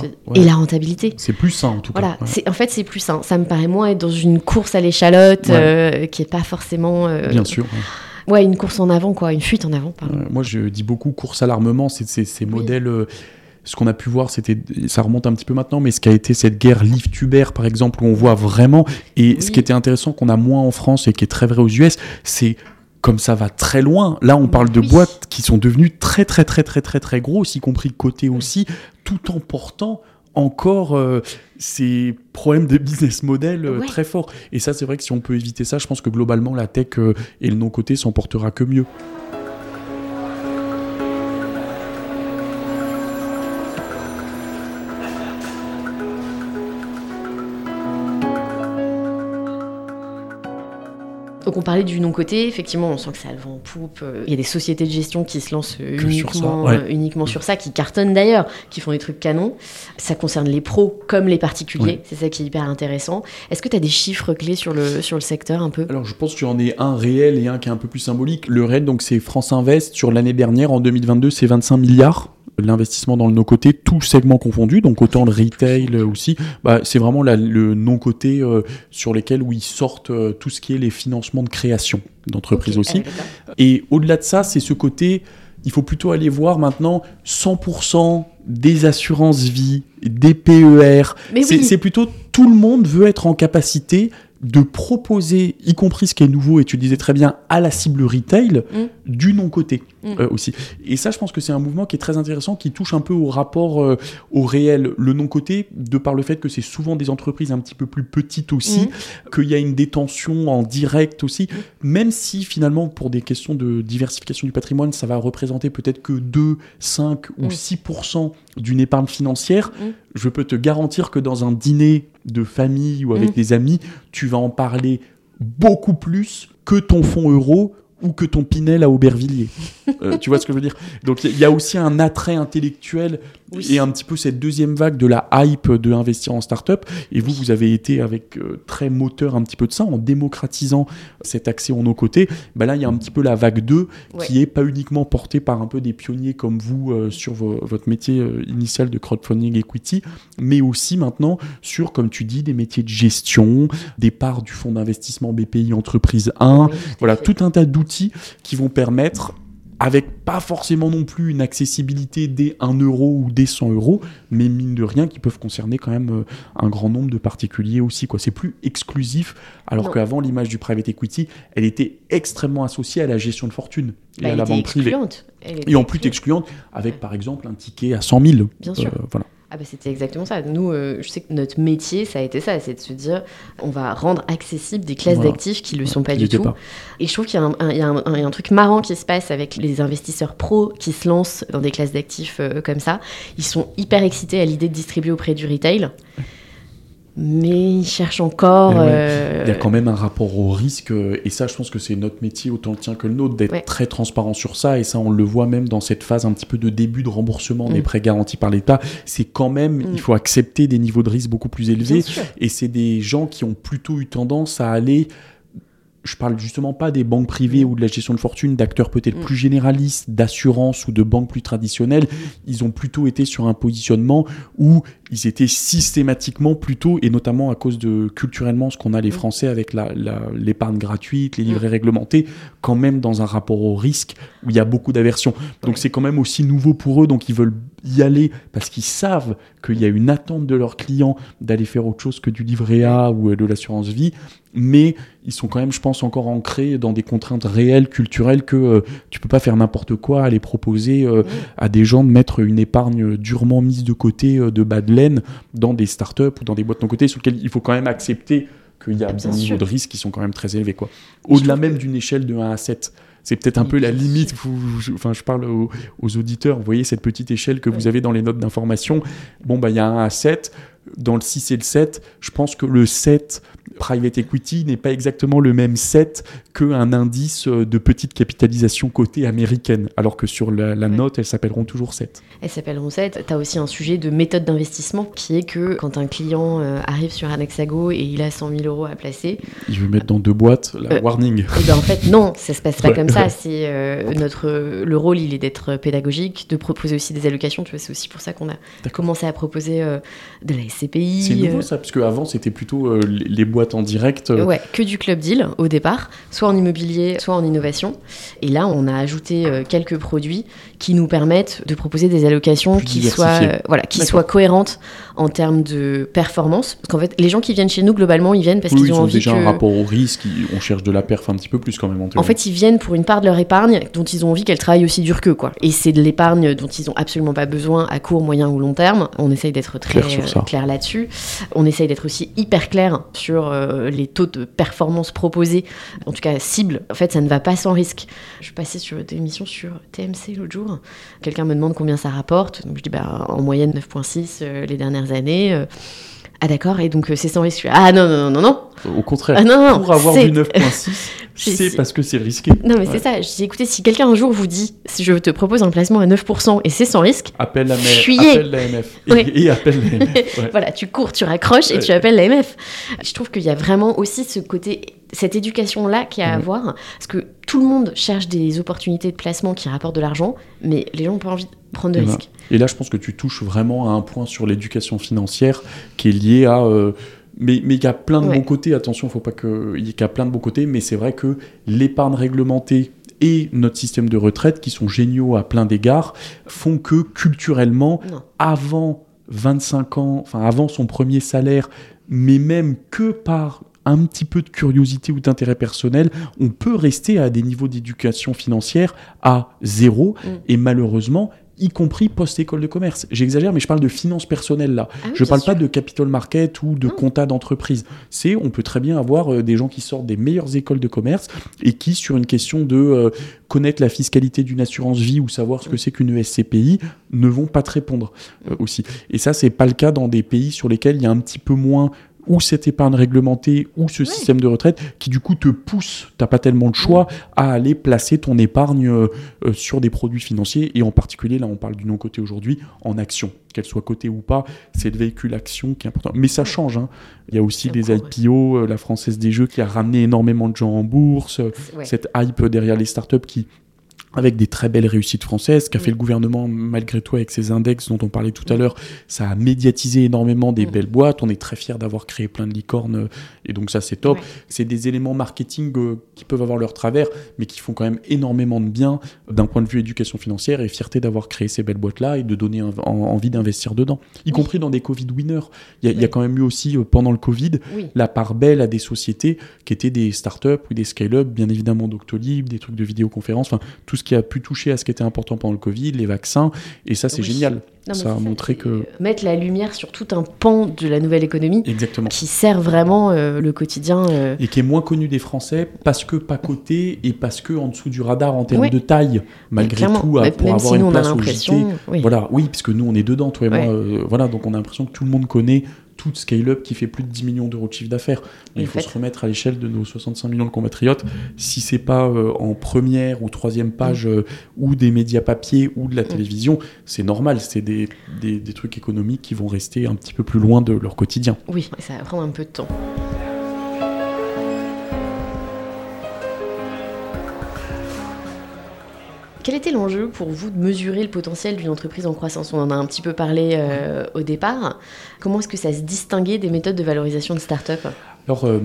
et la rentabilité. C'est plus sain en tout Voilà, cas. ouais. en fait c'est plus sain. Ça me paraît moins être dans une course à l'échalote euh, qui est pas forcément euh, Bien sûr. ouais. ouais une course en avant quoi, une fuite en avant pardon. Euh, moi, je dis beaucoup course à l'armement, c'est ces modèles. euh, ce qu'on a pu voir, c'était, ça remonte un petit peu maintenant, mais ce qui a été cette guerre Lift-Uber, par exemple, où on voit vraiment, et ce qui était intéressant qu'on a moins en France et qui est très vrai aux US, c'est comme ça va très loin. Là, on parle de boîtes qui sont devenues très, très, très, très, très, très grosses, y compris côté aussi, tout en portant encore euh, ces problèmes de business model euh, Ouais. très forts. Et ça, c'est vrai que si on peut éviter ça, je pense que globalement, la tech euh, et le non-côté s'en portera que mieux. Donc on parlait du non-côté, effectivement on sent que ça a le vent en poupe. euh, Il y a des sociétés de gestion qui se lancent euh, Que sur uniquement, ça, ouais. euh, uniquement sur ça, qui cartonnent d'ailleurs, qui font des trucs canons. Ça concerne les pros comme les particuliers, c'est ça qui est hyper intéressant. Est-ce que tu as des chiffres clés sur le, sur le secteur un peu? Alors je pense que tu en es un réel et un qui est un peu plus symbolique. Le réel, donc c'est France Invest sur l'année dernière, en 2022, c'est 25 milliards. L'investissement dans le no-côté, tout segment confondu, donc autant le retail aussi, bah, c'est vraiment la- le non-côté euh, sur lesquels où ils sortent euh, tout ce qui est les financements de création d'entreprises Ok, aussi. ah. Et au-delà de ça, c'est ce côté, il faut plutôt aller voir maintenant 100% des assurances vie, des PER. Mais C'est oui. c'est plutôt tout le monde veut être en capacité de proposer, y compris ce qui est nouveau, et tu le disais très bien, à la cible retail, Mm. du non-côté Mm. euh, aussi. Et ça, je pense que c'est un mouvement qui est très intéressant, qui touche un peu au rapport euh, au réel. Le non-côté, de par le fait que c'est souvent des entreprises un petit peu plus petites aussi, Mm. qu'il y a une détention en direct aussi, même si finalement, pour des questions de diversification du patrimoine, ça va représenter peut-être que 2, 5 ou Mm. 6% d'une épargne financière, Mm. je peux te garantir que dans un dîner de famille ou avec Mm. des amis, tu vas en parler beaucoup plus que ton fonds euro ou que ton Pinel à Aubervilliers. Euh, tu vois ce que je veux dire? Donc il y a aussi un attrait intellectuel et un petit peu cette deuxième vague de la hype de investir en start-up. Et vous, vous avez été avec euh, très moteur un petit peu de ça en démocratisant cet accès en nos côtés. Ben là, il y a un petit peu la vague 2 qui est pas uniquement portée par un peu des pionniers comme vous euh, sur votre métier initial de crowdfunding equity, mais aussi maintenant sur, comme tu dis, des métiers de gestion, des parts du fonds d'investissement BPI Entreprise 1. voilà, tout un tas d'outils qui vont permettre avec pas forcément non plus une accessibilité des 1 euro ou des 100 euros, mais mine de rien qui peuvent concerner quand même euh, un grand nombre de particuliers aussi. Quoi. C'est plus exclusif, alors qu'avant l'image du private equity, elle était extrêmement associée à la gestion de fortune et bah, à la banque privée. Et en plus excluante, avec par exemple un ticket à 100 000. Bien sûr. Euh, voilà. Ah bah c'était exactement ça. Nous, euh, je sais que notre métier, ça a été ça, c'est de se dire, on va rendre accessible des classes d'actifs qui ne le sont pas du tout. Et je trouve qu'il y, y, a un truc marrant qui se passe avec les investisseurs pros qui se lancent dans des classes d'actifs euh, comme ça. Ils sont hyper excités à l'idée de distribuer auprès du retail mais ils cherchent encore. Euh, il y a quand même un rapport au risque, euh, et ça, je pense que c'est notre métier autant le tien que le nôtre, d'être très transparent sur ça, et ça, on le voit même dans cette phase un petit peu de début de remboursement des mm. prêts garantis par l'État. C'est quand même, il mm. faut accepter des niveaux de risque beaucoup plus élevés, et c'est des gens qui ont plutôt eu tendance à aller je parle justement pas des banques privées mm. ou de la gestion de fortune, d'acteurs peut-être mm. plus généralistes, d'assurance ou de banques plus traditionnelles. Ils ont plutôt été sur un positionnement où ils étaient systématiquement plutôt, et notamment à cause de culturellement ce qu'on a les mm. Français avec l'épargne gratuite, les livrets réglementés, quand même dans un rapport au risque où il y a beaucoup d'aversion. Donc c'est quand même aussi nouveau pour eux, donc ils veulent y aller parce qu'ils savent qu'il y a une attente de leurs clients d'aller faire autre chose que du livret A ou de l'assurance vie, mais ils sont quand même, je pense, encore ancrés dans des contraintes réelles, culturelles, que euh, tu peux pas faire n'importe quoi, aller proposer euh, à des gens de mettre une épargne durement mise de côté euh, de bas de laine dans des startups ou dans des boîtes de côté sur lesquelles il faut quand même accepter qu'il y a des niveaux de risque qui sont quand même très élevés. Au-delà même d'une échelle de 1 à 7 c'est peut-être un peu la limite. je, enfin, je parle aux, auditeurs. Vous voyez cette petite échelle que vous avez dans les notes d'information. Bon, bah, il y a un à 7. Dans le 6 et le 7, je pense que le 7, private equity, n'est pas exactement le même 7 qu'un indice de petite capitalisation cotée américaine. Alors que sur la, note, elles s'appelleront toujours 7. Elles s'appelleront 7. Tu as aussi un sujet de méthode d'investissement qui est que quand un client euh, arrive sur un hexago et il a 100 000 euros à placer. Il veut mettre dans deux boîtes la euh, warning. Eh ben, en fait, [LAUGHS] non, ça se passe pas comme ça. C'est euh, notre le rôle, il est d'être pédagogique, de proposer aussi des allocations. Tu vois, c'est aussi pour ça qu'on a commencé à proposer de la SCPI. C'est nouveau ça, parce qu'avant c'était plutôt les boîtes en direct. Ouais, que du club deal au départ, soit en immobilier, soit en innovation. Et là, on a ajouté quelques produits qui nous permettent de proposer des allocations qui soient voilà, qui soient cohérentes en termes de performance. Parce qu'en fait, les gens qui viennent chez nous, globalement, ils viennent parce qu'ils ont, ont envie déjà un rapport au risque, on cherche de la perf un petit peu plus quand même. En, fait, ils viennent pour une part de leur épargne dont ils ont envie qu'elle travaille aussi dur qu'eux. Quoi. Et c'est de l'épargne dont ils ont absolument pas besoin à court, moyen ou long terme. On essaye d'être très clair, là-dessus. On essaye d'être aussi hyper clair sur euh, les taux de performance proposés, en tout cas cible. En fait, ça ne va pas sans risque. Je passée sur des émissions sur TMC l'autre jour. Quelqu'un me demande combien ça rapporte. Donc je dis bah, en moyenne 9,6 euh, les dernières années. Euh, ah d'accord, et donc euh, c'est sans risque. Ah non, non, non, non, non. Au contraire, ah, non, non, pour avoir du 9.6, c'est parce que c'est risqué. Non, mais c'est ça. Je dis, écoutez, si quelqu'un un jour vous dit, si je te propose un placement à 9% et c'est sans risque, appelle la appelle l'AMF. Et, appelle l'AMF. [LAUGHS] voilà, tu cours, tu raccroches et tu appelles l'AMF. Je trouve qu'il y a vraiment aussi ce côté cette éducation-là qu'il y a à avoir, parce que tout le monde cherche des opportunités de placement qui rapportent de l'argent, mais les gens n'ont pas envie de prendre de et risques. Et là, je pense que tu touches vraiment à un point sur l'éducation financière qui est lié à... Euh, mais il y a plein de bons côtés, attention, il faut pas que... Il y a plein de bons côtés, mais c'est vrai que l'épargne réglementée et notre système de retraite, qui sont géniaux à plein d'égards, font que culturellement, avant 25 ans, enfin avant son premier salaire, mais même que par un petit peu de curiosité ou d'intérêt personnel, on peut rester à des niveaux d'éducation financière à zéro. Mm. Et malheureusement, y compris post-école de commerce. J'exagère, mais je parle de finances personnelles là. Ah je ne parle pas de capital market ou de compta d'entreprise. C'est, on peut très bien avoir euh, des gens qui sortent des meilleures écoles de commerce et qui, sur une question de euh, connaître la fiscalité d'une assurance vie ou savoir ce que c'est qu'une SCPI, ne vont pas te répondre euh, aussi. Et ça, c'est pas le cas dans des pays sur lesquels il y a un petit peu moins ou cette épargne réglementée ou ce système de retraite qui du coup te pousse, t'as pas tellement de choix, à aller placer ton épargne euh, euh, sur des produits financiers. Et en particulier, là on parle du non-côté aujourd'hui, en action, qu'elle soit cotée ou pas, c'est le véhicule action qui est important. Mais ça change, hein. il y a aussi des IPO, euh, la Française des Jeux qui a ramené énormément de gens en bourse, cette hype derrière les startups qui avec des très belles réussites françaises, qu'a fait le gouvernement malgré tout avec ses index dont on parlait tout à l'heure. Ça a médiatisé énormément des belles boîtes. On est très fiers d'avoir créé plein de licornes euh, et donc ça c'est top. C'est des éléments marketing euh, qui peuvent avoir leur travers, mais qui font quand même énormément de bien d'un point de vue éducation financière et fierté d'avoir créé ces belles boîtes-là et de donner envie d'investir dedans, y compris dans des Covid winners. Il y, a quand même eu aussi euh, pendant le Covid la part belle à des sociétés qui étaient des startups ou des scale-up, bien évidemment Doctolib, des trucs de vidéoconférence, enfin tout qui a pu toucher à ce qui était important pendant le Covid, les vaccins, et ça c'est génial. ça a montré que... Mettre la lumière sur tout un pan de la nouvelle économie Exactement. qui sert vraiment euh, le quotidien. Euh. Et qui est moins connu des Français parce que pas coté et parce que en dessous du radar en termes de taille, malgré tout, pour avoir si une place au JT. Oui. Voilà, oui, parce que nous on est dedans, toi et moi. Euh, voilà, donc on a l'impression que tout le monde connaît toute scale-up qui fait plus de 10 millions d'euros de chiffre d'affaires. il faut se remettre à l'échelle de nos 65 millions de compatriotes. Si c'est pas euh, en première ou troisième page euh, ou des médias papier ou de la télévision, c'est normal. C'est des, des, des trucs économiques qui vont rester un petit peu plus loin de leur quotidien. Oui, ça va prendre un peu de temps. Quel était l'enjeu pour vous de mesurer le potentiel d'une entreprise en croissance? On en a un petit peu parlé euh, au départ. Comment est-ce que ça se distinguait des méthodes de valorisation de start-up? Alors, euh,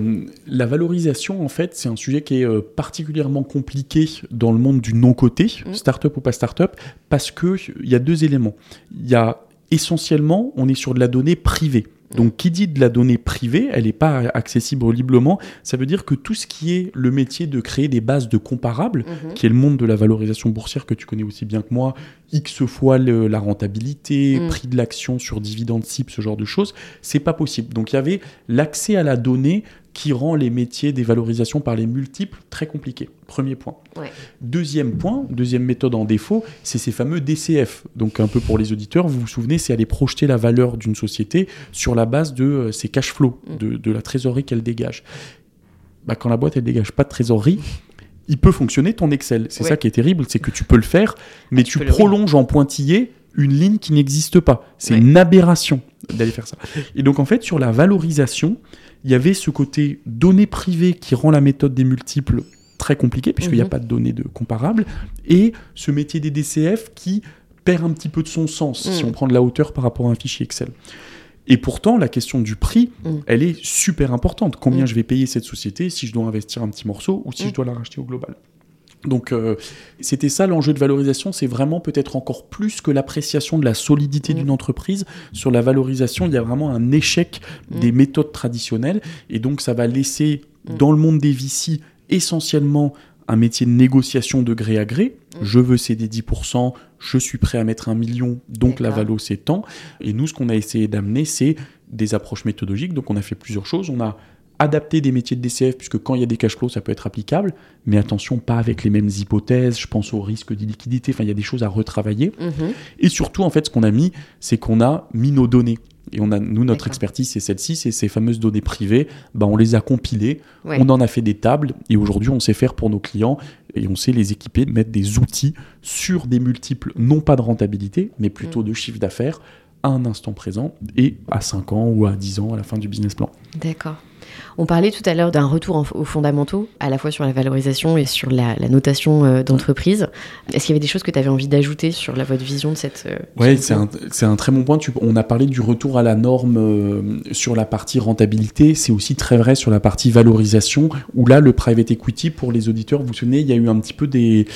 la valorisation, en fait, c'est un sujet qui est euh, particulièrement compliqué dans le monde du non-côté, mmh. start-up ou pas start-up, parce qu'il y a deux éléments. Il y a essentiellement, on est sur de la donnée privée. Donc, qui dit de la donnée privée, elle n'est pas accessible librement, ça veut dire que tout ce qui est le métier de créer des bases de comparables, mhm. qui est le monde de la valorisation boursière que tu connais aussi bien que moi, X fois la rentabilité, mm. prix de l'action sur dividende cible, ce genre de choses, c'est pas possible. Donc, il y avait l'accès à la donnée qui rend les métiers des valorisations par les multiples très compliqués. Premier point. Deuxième point, deuxième méthode en défaut, c'est ces fameux DCF. Donc un peu pour les auditeurs, vous vous souvenez, c'est aller projeter la valeur d'une société sur la base de euh, ses cash flows, mm. de, la trésorerie qu'elle dégage. Bah, quand la boîte elle dégage pas de trésorerie, il peut fonctionner ton Excel. C'est ça qui est terrible, c'est que tu peux le faire, mais tu, prolonges en pointillé une ligne qui n'existe pas. C'est une aberration d'aller faire ça. Et donc en fait, sur la valorisation, il y avait ce côté données privées qui rend la méthode des multiples très compliquée, puisqu'il n'y a mhm. pas de données de comparables, et ce métier des DCF qui perd un petit peu de son sens si mhm. on prend de la hauteur par rapport à un fichier Excel. Et pourtant, la question du prix, mhm. elle est super importante. Combien je vais payer cette société si je dois investir un petit morceau ou si je dois la racheter au global? Donc euh, c'était ça l'enjeu de valorisation, c'est vraiment peut-être encore plus que l'appréciation de la solidité d'une entreprise. Sur la valorisation, il y a vraiment un échec des méthodes traditionnelles et donc ça va laisser dans le monde des VC essentiellement un métier de négociation de gré à gré. Je veux céder 10%, je suis prêt à mettre un million, donc la valo c'est tant. Et nous, ce qu'on a essayé d'amener, c'est des approches méthodologiques. Donc on a fait plusieurs choses. On a adapté des métiers de DCF, puisque quand il y a des cash flows, ça peut être applicable, mais attention, pas avec les mêmes hypothèses, je pense au risque d'illiquidité, enfin, il y a des choses à retravailler. Mhm. Et surtout, en fait, ce qu'on a mis, c'est qu'on a mis nos données. Et on a, nous, notre expertise, c'est celle-ci, c'est ces fameuses données privées. Ben, on les a compilées, on en a fait des tables, et aujourd'hui, on sait faire pour nos clients, et on sait les équiper mettre des outils sur des multiples, non pas de rentabilité, mais plutôt mm. de chiffre d'affaires, à un instant présent, et à 5 ans ou à 10 ans à la fin du business plan. D'accord. On parlait tout à l'heure d'un retour aux fondamentaux, à la fois sur la valorisation et sur la, notation euh, d'entreprise. Est-ce qu'il y avait des choses que tu avais envie d'ajouter sur la, votre vision de cette... Euh, oui, c'est un, très bon point. on a parlé du retour à la norme euh, sur la partie rentabilité. C'est aussi très vrai sur la partie valorisation, où là, le private equity, pour les auditeurs, vous vous souvenez, il y a eu un petit peu des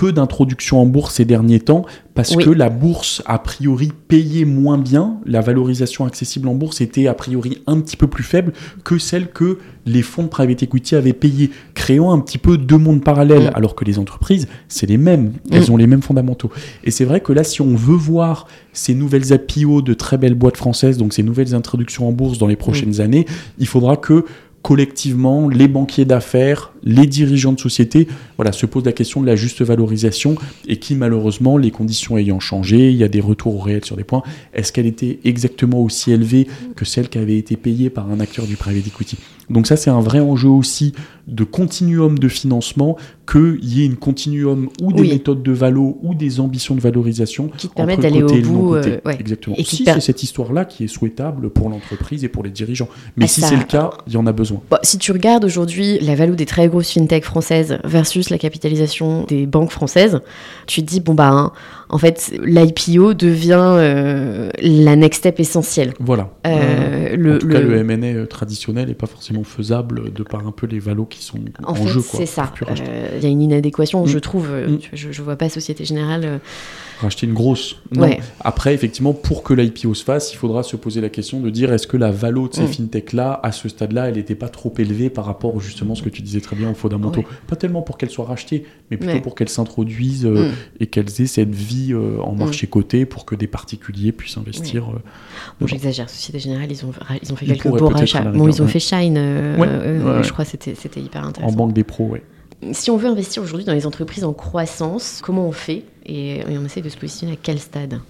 peu d'introductions en bourse ces derniers temps parce que la bourse, a priori, payait moins bien. La valorisation accessible en bourse était a priori un petit peu plus faible que celle que les fonds de private equity avaient payé, créant un petit peu deux mondes parallèles, mm. alors que les entreprises, c'est les mêmes. Elles mm. ont les mêmes fondamentaux. Et c'est vrai que là, si on veut voir ces nouvelles APO de très belles boîtes françaises, donc ces nouvelles introductions en bourse dans les prochaines années, il faudra que collectivement, les banquiers d'affaires, les dirigeants de société voilà, se posent la question de la juste valorisation et qui, malheureusement, les conditions ayant changé, il y a des retours au réel sur des points, est-ce qu'elle était exactement aussi élevée que celle qui avait été payée par un acteur du private equity? Donc ça, c'est un vrai enjeu aussi de continuum de financement, qu'il y ait une continuum ou des méthodes de valo ou des ambitions de valorisation qui te permettent d'aller au bout. Euh, Exactement. Et si c'est cette histoire-là qui est souhaitable pour l'entreprise et pour les dirigeants. Mais ah, si c'est le cas, il y en a besoin. si tu regardes aujourd'hui la valo des très grosses fintech françaises versus la capitalisation des banques françaises, tu te dis, bon bah, hein, en fait, l'IPO devient euh, la next step essentielle. Voilà. Euh, le, en tout cas, le M&A euh, traditionnel n'est pas forcément faisable de par un peu les valos qui sont en, en jeu. C'est ça. Il y a une inadéquation, je mm. trouve. Mm. Je ne vois pas Société Générale racheter une grosse. Non. Après, effectivement, pour que l'IPO se fasse, il faudra se poser la question de dire est-ce que la valo de ces mm. fintechs-là, à ce stade-là, elle n'était pas trop élevée par rapport justement ce que tu disais très bien aux fondamentaux. Pas tellement pour qu'elles soient rachetées, mais plutôt pour qu'elles s'introduisent euh, mm. et qu'elles aient cette vie euh, en marché mm. coté pour que des particuliers puissent investir. Euh, bon, j'exagère. Société Générale, ils ont, ils ont fait quelques beaux rachats. Bon, ils ont fait Shine, je crois c'était hyper intéressant. En banque des pros, oui. Si on veut investir aujourd'hui dans les entreprises en croissance, comment on fait et, on essaie de se positionner à quel stade?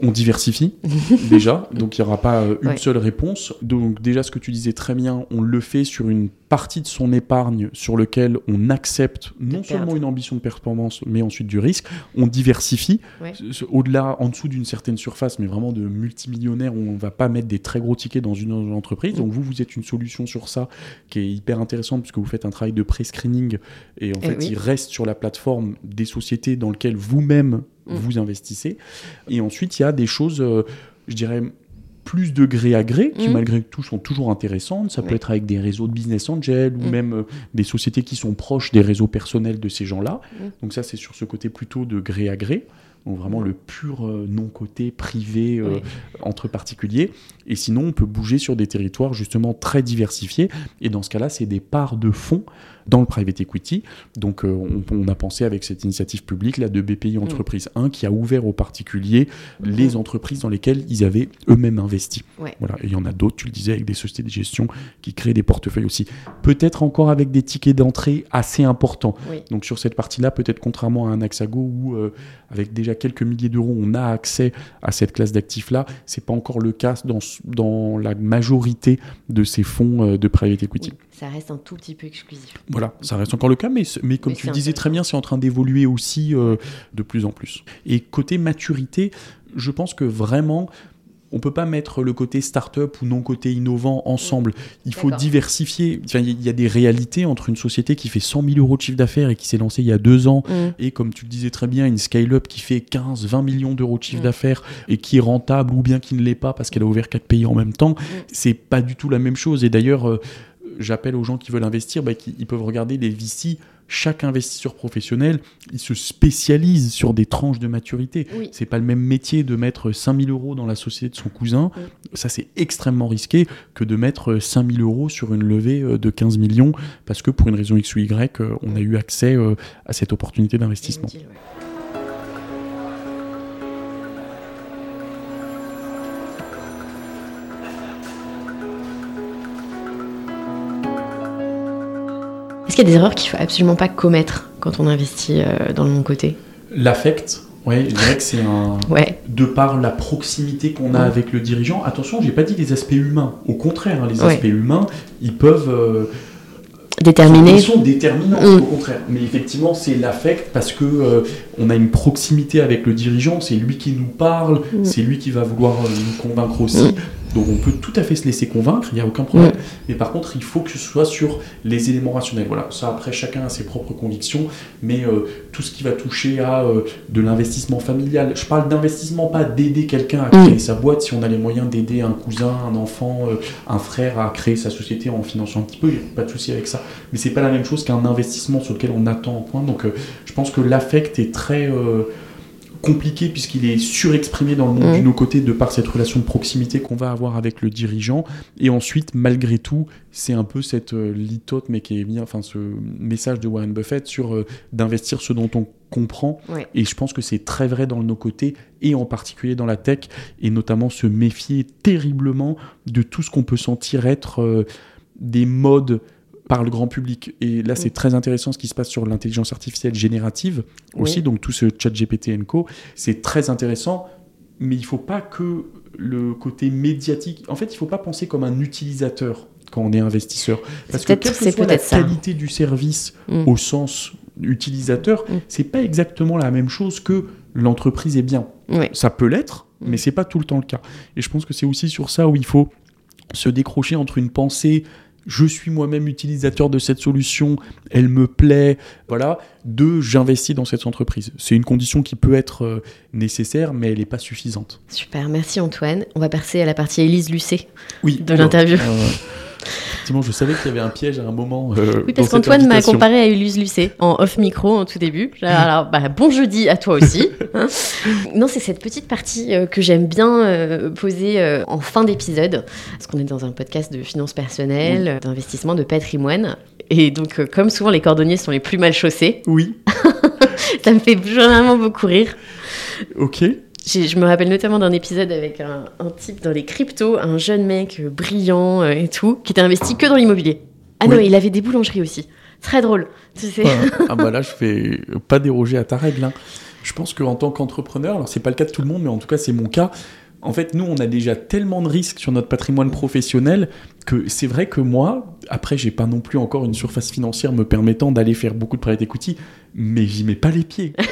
On diversifie [LAUGHS] déjà, donc il n'y aura pas euh, une seule réponse. Donc déjà ce que tu disais très bien, on le fait sur une partie de son épargne sur lequel on accepte non seulement une ambition de performance, mais ensuite du risque. On diversifie au-delà, en dessous d'une certaine surface, mais vraiment de multimillionnaires où on ne va pas mettre des très gros tickets dans une entreprise. Donc vous, vous êtes une solution sur ça qui est hyper intéressante puisque vous faites un travail de pré-screening et en eh fait il reste sur la plateforme des sociétés dans lesquelles vous-même mm. vous investissez. Et ensuite, il y a des choses, euh, je dirais, plus de gré à gré, qui mm. malgré tout sont toujours intéressantes. Ça peut être avec des réseaux de business angel ou mm. même euh, des sociétés qui sont proches des réseaux personnels de ces gens-là. Mm. Donc ça, c'est sur ce côté plutôt de gré à gré. Donc vraiment le pur euh, non-côté privé euh, entre particuliers. Et sinon, on peut bouger sur des territoires justement très diversifiés. Et dans ce cas-là, c'est des parts de fonds dans le private equity. Donc euh, on, a pensé avec cette initiative publique là de BPI Entreprise 1 qui a ouvert aux particuliers les entreprises dans lesquelles ils avaient eux-mêmes investi. Voilà. Et il y en a d'autres, tu le disais, avec des sociétés de gestion qui créent des portefeuilles aussi. Peut-être encore avec des tickets d'entrée assez importants. Donc sur cette partie-là, peut-être contrairement à un Axago où euh, avec déjà quelques milliers d'euros, on a accès à cette classe d'actifs-là, c'est pas encore le cas dans, dans la majorité de ces fonds euh, de private equity ça reste un tout petit peu exclusif. Voilà, ça reste encore le cas, mais, mais comme tu le disais très bien, c'est en train d'évoluer aussi euh, de plus en plus. Et côté maturité, je pense que vraiment, on peut pas mettre le côté start-up ou non côté innovant ensemble. Il faut diversifier. il y a des réalités entre une société qui fait 100 000 euros de chiffre d'affaires et qui s'est lancée il y a deux ans, mm. et comme tu le disais très bien, une scale-up qui fait 15, 20 millions d'euros de chiffre mm. d'affaires et qui est rentable ou bien qui ne l'est pas parce qu'elle a ouvert quatre pays en même temps. Mm. C'est pas du tout la même chose. Et d'ailleurs, euh, j'appelle aux gens qui veulent investir, bah, ils peuvent regarder les VC. Chaque investisseur professionnel, il se spécialise sur des tranches de maturité. C'est pas le même métier de mettre 5000 euros dans la société de son cousin. Ça, c'est extrêmement risqué que de mettre 5000 euros sur une levée euh, de 15 millions parce que pour une raison X ou Y, euh, on a eu accès euh, à cette opportunité d'investissement. Est-ce qu'il y a des erreurs qu'il faut absolument pas commettre quand on investit euh, dans le bon côté L'affect, oui, je dirais que c'est un. [LAUGHS] Ouais. De par la proximité qu'on a avec le dirigeant. Attention, j'ai pas dit les aspects humains. Au contraire, hein, les aspects humains, ils peuvent. Euh, déterminer. Ils sont déterminants, mm. au contraire. Mais effectivement, c'est l'affect parce que euh, on a une proximité avec le dirigeant. C'est lui qui nous parle, mm. c'est lui qui va vouloir nous convaincre aussi. Mm. Donc on peut tout à fait se laisser convaincre, il n'y a aucun problème. Mais par contre, il faut que ce soit sur les éléments rationnels. Voilà, ça après, chacun a ses propres convictions, mais euh, tout ce qui va toucher à euh, de l'investissement familial, je parle d'investissement, pas d'aider quelqu'un à créer sa boîte, si on a les moyens d'aider un cousin, un enfant, euh, un frère à créer sa société en finançant un petit peu, il n'y a pas de souci avec ça. Mais c'est pas la même chose qu'un investissement sur lequel on attend un point. Donc je pense que l'affect est très compliqué puisqu'il est surexprimé dans le monde mmh. de nos côtés de par cette relation de proximité qu'on va avoir avec le dirigeant. Et ensuite, malgré tout, c'est un peu cette euh, litote, mais qui est bien, enfin ce message de Warren Buffett sur euh, d'investir ce dont on comprend. Et je pense que c'est très vrai dans nos côtés, et en particulier dans la tech, et notamment se méfier terriblement de tout ce qu'on peut sentir être euh, des modes par le grand public. Et là, c'est Mm. très intéressant ce qui se passe sur l'intelligence artificielle générative aussi, Oui. donc tout ce chat GPT Co. C'est très intéressant, mais il faut pas que le côté médiatique. En fait, il faut pas penser comme un utilisateur quand on est investisseur. Parce que peut-être- quelle que c'est soit la ça. qualité du service Mm. au sens utilisateur, Mm. c'est pas exactement la même chose que l'entreprise est bien. Ça peut l'être, Mm. mais c'est pas tout le temps le cas. Et je pense que c'est aussi sur ça où il faut se décrocher entre une pensée je suis moi-même utilisateur de cette solution, elle me plaît, voilà, de j'investis dans cette entreprise. C'est une condition qui peut être euh, nécessaire, mais elle n'est pas suffisante. Super, merci Antoine. On va passer à la partie Élise Lucet. Oui. De l'interview. euh, effectivement, je savais qu'il y avait un piège à un moment. euh, Oui, dans parce qu'Antoine m'a comparé à Élise Lucet en off micro en tout début. Alors, bah, bon jeudi à toi aussi. hein. non, c'est cette petite partie euh, que j'aime bien euh, poser euh, en fin d'épisode, parce qu'on est dans un podcast de finances personnelles, euh, d'investissement, de patrimoine. Et donc, euh, comme souvent, les cordonniers sont les plus mal chaussés. Oui, [LAUGHS] Ça me fait généralement beaucoup rire. ok. Je me rappelle notamment d'un épisode avec un, un type dans les cryptos, un jeune mec euh, brillant euh, et tout, qui était investi que dans l'immobilier. Ah non, il avait des boulangeries aussi. Très drôle. Tu sais. Ah, [LAUGHS] ah bah là, je fais pas déroger à ta règle. hein. Je pense qu'en tant qu'entrepreneur, alors c'est pas le cas de tout le monde, mais en tout cas c'est mon cas. En fait, nous, on a déjà tellement de risques sur notre patrimoine professionnel que c'est vrai que moi, après, j'ai pas non plus encore une surface financière me permettant d'aller faire beaucoup de private equity, mais j'y mets pas les pieds. [LAUGHS]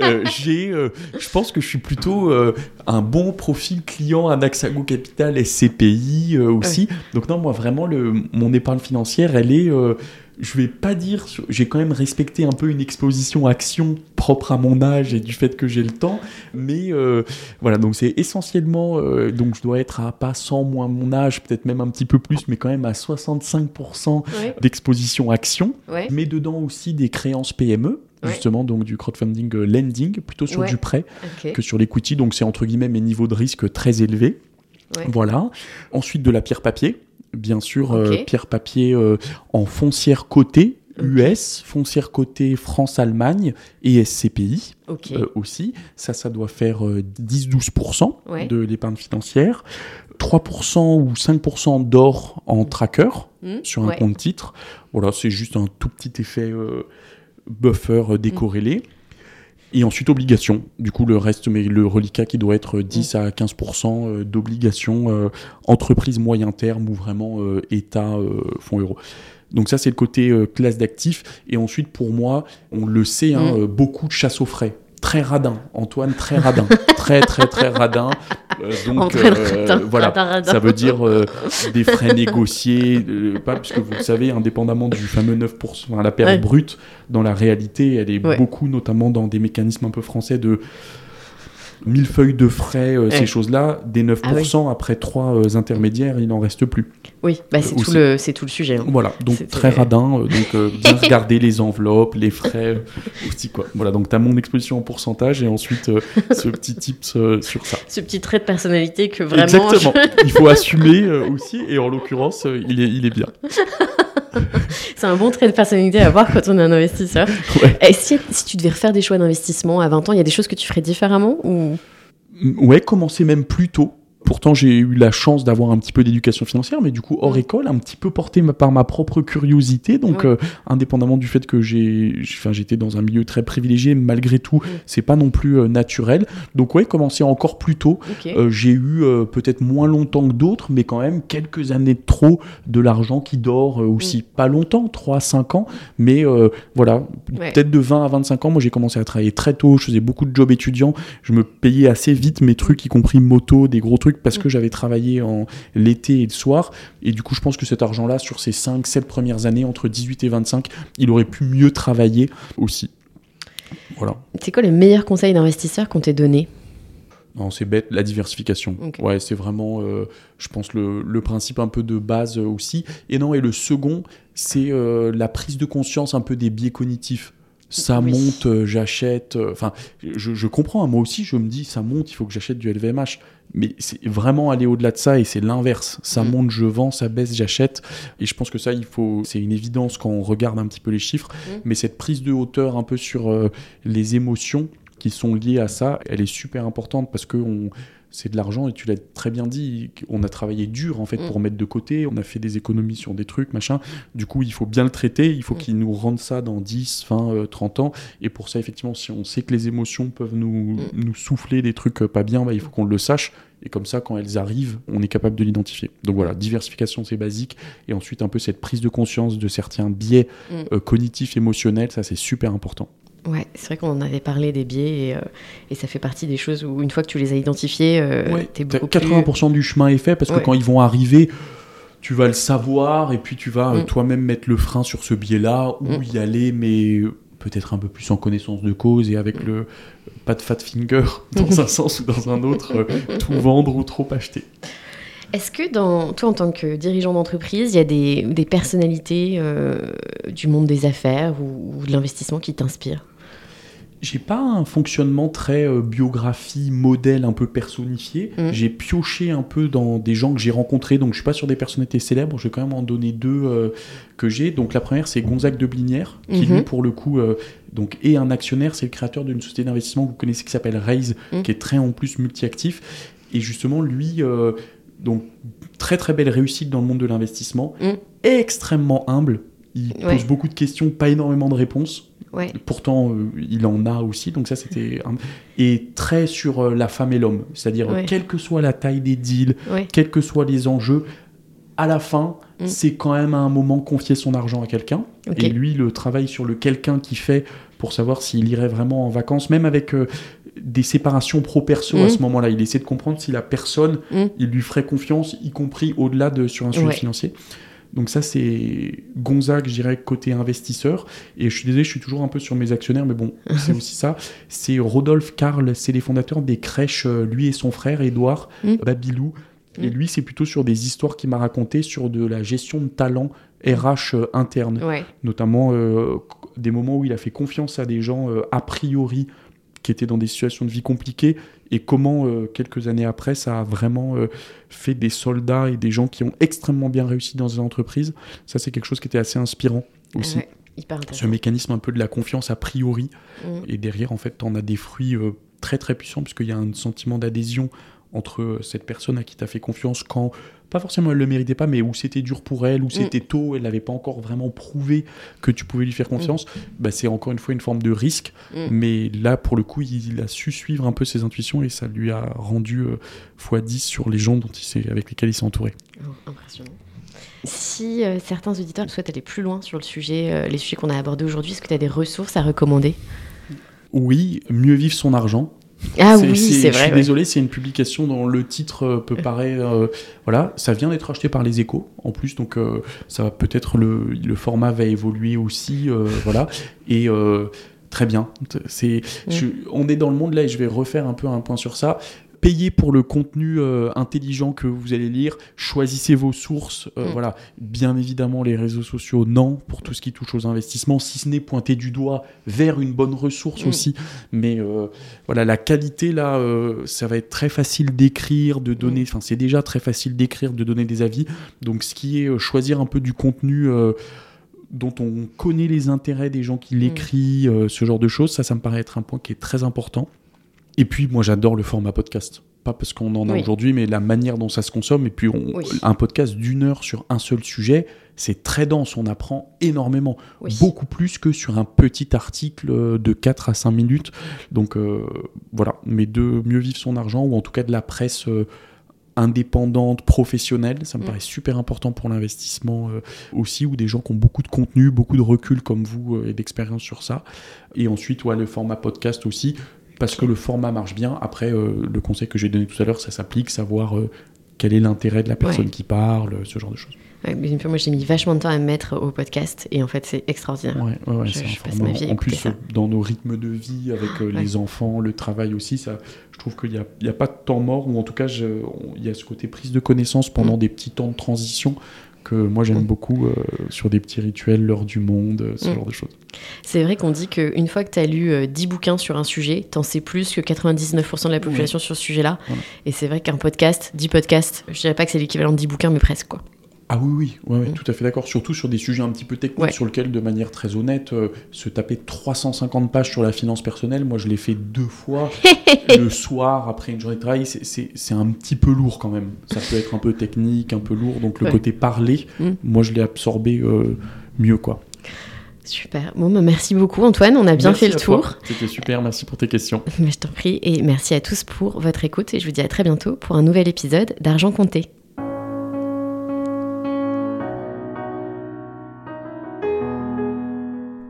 Euh, j'ai, euh, je pense que je suis plutôt euh, un bon profil client à Naxago Capital, SCPI euh, aussi. Donc non, moi vraiment, le, mon épargne financière, elle est, euh, je vais pas dire, j'ai quand même respecté un peu une exposition action propre à mon âge et du fait que j'ai le temps, mais euh, voilà, donc c'est essentiellement, euh, donc je dois être à pas 100 moins mon âge, peut-être même un petit peu plus, mais quand même à 65% Ouais, d'exposition action, ouais. mais dedans aussi des créances PME. Ouais. Justement, donc du crowdfunding euh, lending, plutôt sur Ouais. du prêt que sur l'equity, donc c'est entre guillemets mes niveaux de risque très élevés. Ouais. Voilà. Ensuite de la pierre papier, bien sûr, euh, pierre papier euh, en foncière cotée. US, foncière cotée France-Allemagne et SCPI euh, aussi. Ça, ça doit faire euh, 10-12% Ouais. de l'épargne financière. 3% ou 5% d'or en tracker Hmm, sur un ouais. compte titre. Voilà, c'est juste un tout petit effet euh, buffer décorrélé. Et ensuite, obligations. Du coup, le reste, mais le reliquat qui doit être 10 à 15% euh, d'obligations euh, entreprise moyen terme ou vraiment euh, État, euh, fonds euro. Donc ça, c'est le côté euh, classe d'actifs. Et ensuite, pour moi, on le sait, hein, Mm. euh, beaucoup de chasse aux frais. Très radin. Antoine, très radin. [LAUGHS] très, très, très radin. Euh, donc, euh, voilà. Ça veut dire euh, des frais négociés, euh, pas parce que vous le savez, indépendamment du fameux 9%, enfin, la perte Ouais. brute, dans la réalité, elle est Ouais. beaucoup, notamment dans des mécanismes un peu français de mille feuilles de frais, euh, Ouais. ces choses-là, des 9%, après trois euh, intermédiaires, il n'en reste plus. Oui, bah, c'est tout, le, c'est tout le sujet. hein. Voilà, donc très radin, euh, donc bien [LAUGHS] regarder les enveloppes, les frais aussi, quoi. Voilà, donc tu as mon exposition en pourcentage et ensuite ce petit tips sur ça. Ce petit trait de personnalité que vraiment. Exactement, il faut assumer aussi, et en l'occurrence, il, est, il est bien. [LAUGHS] c'est un bon trait de personnalité à avoir quand on est un investisseur. Ouais. Et si, si tu devais refaire des choix d'investissement à 20 ans, il y a des choses que tu ferais différemment ou... Ouais, commencer même plus tôt. Pourtant, j'ai eu la chance d'avoir un petit peu d'éducation financière, mais du coup, hors Mm. école, un petit peu porté par ma propre curiosité. Donc, Ouais. euh, indépendamment du fait que j'ai, enfin, j'étais dans un milieu très privilégié, malgré tout, Mm. c'est pas non plus euh, naturel. Donc, ouais, commencer encore plus tôt. Euh, j'ai eu peut-être moins longtemps que d'autres, mais quand même quelques années de trop de l'argent qui dort aussi. Pas longtemps, 3-5 ans, mais voilà, Ouais. peut-être de 20 à 25 ans. Moi, j'ai commencé à travailler très tôt, je faisais beaucoup de jobs étudiants, je me payais assez vite mes trucs, y compris moto, des gros trucs, parce que j'avais travaillé en l'été et le soir. Et du coup, je pense que cet argent-là, sur ces 5-7 premières années, entre 18 et 25, il aurait pu mieux travailler aussi. Voilà. C'est quoi les meilleurs conseils d'investisseur qu'on t'ait donné Non, c'est bête, la diversification. Ouais, c'est vraiment, euh, je pense, le, le principe un peu de base euh, aussi. Et non, et le second, c'est euh, la prise de conscience un peu des biais cognitifs. Ça Oui. monte, euh, j'achète. euh, Enfin, je, je comprends, hein, moi aussi, je me dis, ça monte, il faut que j'achète du LVMH. Mais c'est vraiment aller au-delà de ça et c'est l'inverse. Ça Mm. monte, je vends, ça baisse, j'achète. Et je pense que ça, il faut, c'est une évidence quand on regarde un petit peu les chiffres. Mm. Mais cette prise de hauteur un peu sur euh, les émotions, qui sont liées à ça, elle est super importante parce que on, c'est de l'argent et tu l'as très bien dit, on a travaillé dur en fait pour Mm. mettre de côté, on a fait des économies sur des trucs, machin. Du coup, il faut bien le traiter, il faut Mm. qu'il nous rende ça dans 10, 20, euh, 30 ans. Et pour ça, effectivement, si on sait que les émotions peuvent nous, Mm. nous souffler des trucs euh, pas bien, bah, il faut qu'on le sache. Et comme ça, quand elles arrivent, on est capable de l'identifier. Donc voilà, diversification, c'est basique. Et ensuite, un peu cette prise de conscience de certains biais euh, cognitifs, émotionnels, ça c'est super important. Ouais, c'est vrai qu'on en avait parlé des biais et, euh, et ça fait partie des choses où une fois que tu les as identifiés, euh, Ouais, t'es beaucoup 80% du chemin est fait parce que Ouais. quand ils vont arriver, tu vas le savoir et puis tu vas euh, Mm. toi-même mettre le frein sur ce biais-là ou Mm. y aller, mais peut-être un peu plus en connaissance de cause et avec Mm. le pas de fat finger [LAUGHS] dans un sens ou dans un autre, [LAUGHS] tout vendre ou trop acheter. Est-ce que dans toi en tant que dirigeant d'entreprise, il y a des, des personnalités euh, du monde des affaires ou, ou de l'investissement qui t'inspirent? J'ai pas un fonctionnement très euh, biographie, modèle un peu personnifié. Mm. J'ai pioché un peu dans des gens que j'ai rencontrés, donc je suis pas sur des personnalités célèbres, je vais quand même en donner deux euh, que j'ai. Donc la première c'est Gonzague de Blinière, qui Mhm. lui pour le coup euh, donc est un actionnaire, c'est le créateur d'une société d'investissement que vous connaissez qui s'appelle Raise, Mm. qui est très en plus multi-actif. Et justement lui, donc très très belle réussite dans le monde de l'investissement, Mm. extrêmement humble. Il Ouais. pose beaucoup de questions, pas énormément de réponses. Ouais. Pourtant, euh, il en a aussi, donc ça c'était. un- Et très sur euh, la femme et l'homme, c'est-à-dire Ouais. quelle que soit la taille des deals, Ouais. quels que soient les enjeux, à la fin, Mm. c'est quand même à un moment confier son argent à quelqu'un. Et lui, le travail sur le quelqu'un qui fait pour savoir s'il irait vraiment en vacances, même avec euh, des séparations pro-perso à Mm. ce moment-là, il essaie de comprendre si la personne, Mm. il lui ferait confiance, y compris au-delà de sur un sujet Ouais. financier. Donc ça, c'est Gonzague, je dirais, côté investisseur. Et je suis désolé, je suis toujours un peu sur mes actionnaires, mais bon, [LAUGHS] c'est aussi ça. C'est Rodolphe Karl, c'est les fondateurs des crèches, euh, lui et son frère, Édouard Mm. Babilou. Et Mm. lui, c'est plutôt sur des histoires qu'il m'a racontées sur de la gestion de talent RH euh, interne Ouais. notamment euh, des moments où il a fait confiance à des gens euh, a priori qui étaient dans des situations de vie compliquées et comment euh, quelques années après ça a vraiment euh, fait des soldats et des gens qui ont extrêmement bien réussi dans des entreprises. Ça c'est quelque chose qui était assez inspirant aussi. Ouais. Hyper Ce mécanisme un peu de la confiance a priori Mm. et derrière en fait on a des fruits euh, très très puissants puisqu'il y a un sentiment d'adhésion entre cette personne à qui tu as fait confiance quand pas forcément elle le méritait pas mais où c'était dur pour elle où c'était tôt elle n'avait pas encore vraiment prouvé que tu pouvais lui faire confiance bah, c'est encore une fois une forme de risque. Mm. mais là pour le coup il, a su suivre un peu ses intuitions et ça lui a rendu euh, x10 sur les gens dont il s'est- avec lesquels il s'est entouré. Oh, impressionnant. Si euh, certains auditeurs souhaitent aller plus loin sur le sujet, euh, les sujets qu'on a abordés aujourd'hui, est-ce que tu as des ressources à recommander? Oui mieux vivre son argent Ah oui, c'est Je vrai. suis ouais. désolé, c'est une publication dont le titre euh, peut paraître. euh, voilà, ça vient d'être acheté par les Échos en plus, donc euh, ça va peut-être le, le format va évoluer aussi, euh, voilà. Et euh, très bien. C'est, je- on est dans le monde là et je vais refaire un peu un point sur ça. Payez pour le contenu euh, intelligent que vous allez lire. Choisissez vos sources. euh, Mm. Voilà, bien évidemment les réseaux sociaux, non pour tout ce qui touche aux investissements, si ce n'est pointer du doigt vers une bonne ressource Mm. aussi. Mais euh, voilà, la qualité là, ça va être très facile d'écrire, de donner. Enfin, c'est déjà très facile d'écrire, de donner des avis. Donc, ce qui est choisir un peu du contenu. dont on connaît les intérêts des gens qui l'écrivent, euh, ce genre de choses, ça, ça me paraît être un point qui est très important. Et puis, moi, j'adore le format podcast. Pas parce qu'on en a Oui. aujourd'hui, mais la manière dont ça se consomme. Et puis, on- Oui. un podcast d'une heure sur un seul sujet, c'est très dense. On apprend énormément. Oui. Beaucoup plus que sur un petit article de 4 à 5 minutes. Donc, euh, voilà. Mais de mieux vivre son argent, ou en tout cas de la presse. euh, indépendante, professionnelle, ça me Mm. paraît super important pour l'investissement euh, aussi, ou des gens qui ont beaucoup de contenu, beaucoup de recul comme vous euh, et d'expérience sur ça. Et ensuite, ouais, le format podcast aussi, parce que le format marche bien. Après, euh, le conseil que j'ai donné tout à l'heure, ça s'applique, savoir euh, quel est l'intérêt de la personne Ouais. qui parle, ce genre de choses. Ouais, mais une fois, moi, j'ai mis vachement de temps à me mettre au podcast et en fait, c'est extraordinaire. Ouais, ouais, Je- je passe ma vie à En plus, ça. euh, dans nos rythmes de vie, avec euh, les enfants, le travail aussi, ça, je trouve qu'il n'y a, y a pas de temps mort, ou en tout cas, il y a ce côté prise de connaissance pendant Mm. des petits temps de transition que moi j'aime Mm. beaucoup euh, sur des petits rituels, l'heure du monde, euh, ce Mm. genre de choses. C'est vrai qu'on dit qu'une fois que tu as lu euh, 10 bouquins sur un sujet, t'en sais plus que 99% de la population sur ce sujet-là. Voilà. Et c'est vrai qu'un podcast, 10 podcasts, je dirais pas que c'est l'équivalent de 10 bouquins, mais presque quoi. Ah oui, oui, ouais, ouais, Mm. tout à fait d'accord. Surtout sur des sujets un petit peu techniques, Ouais. sur lesquels, de manière très honnête, euh, se taper 350 pages sur la finance personnelle, moi je l'ai fait deux fois [LAUGHS] le soir après une journée de travail. c'est- un petit peu lourd quand même. Ça peut être un peu technique, un peu lourd. Donc le côté parler, Mm. moi je l'ai absorbé euh, mieux, quoi. Super. Bon, bah, merci beaucoup, Antoine. On a bien Merci fait le tour. C'était super, merci pour tes questions. Mais [LAUGHS] je t'en prie. Et merci à tous pour votre écoute. Et je vous dis à très bientôt pour un nouvel épisode d'Argent Compté.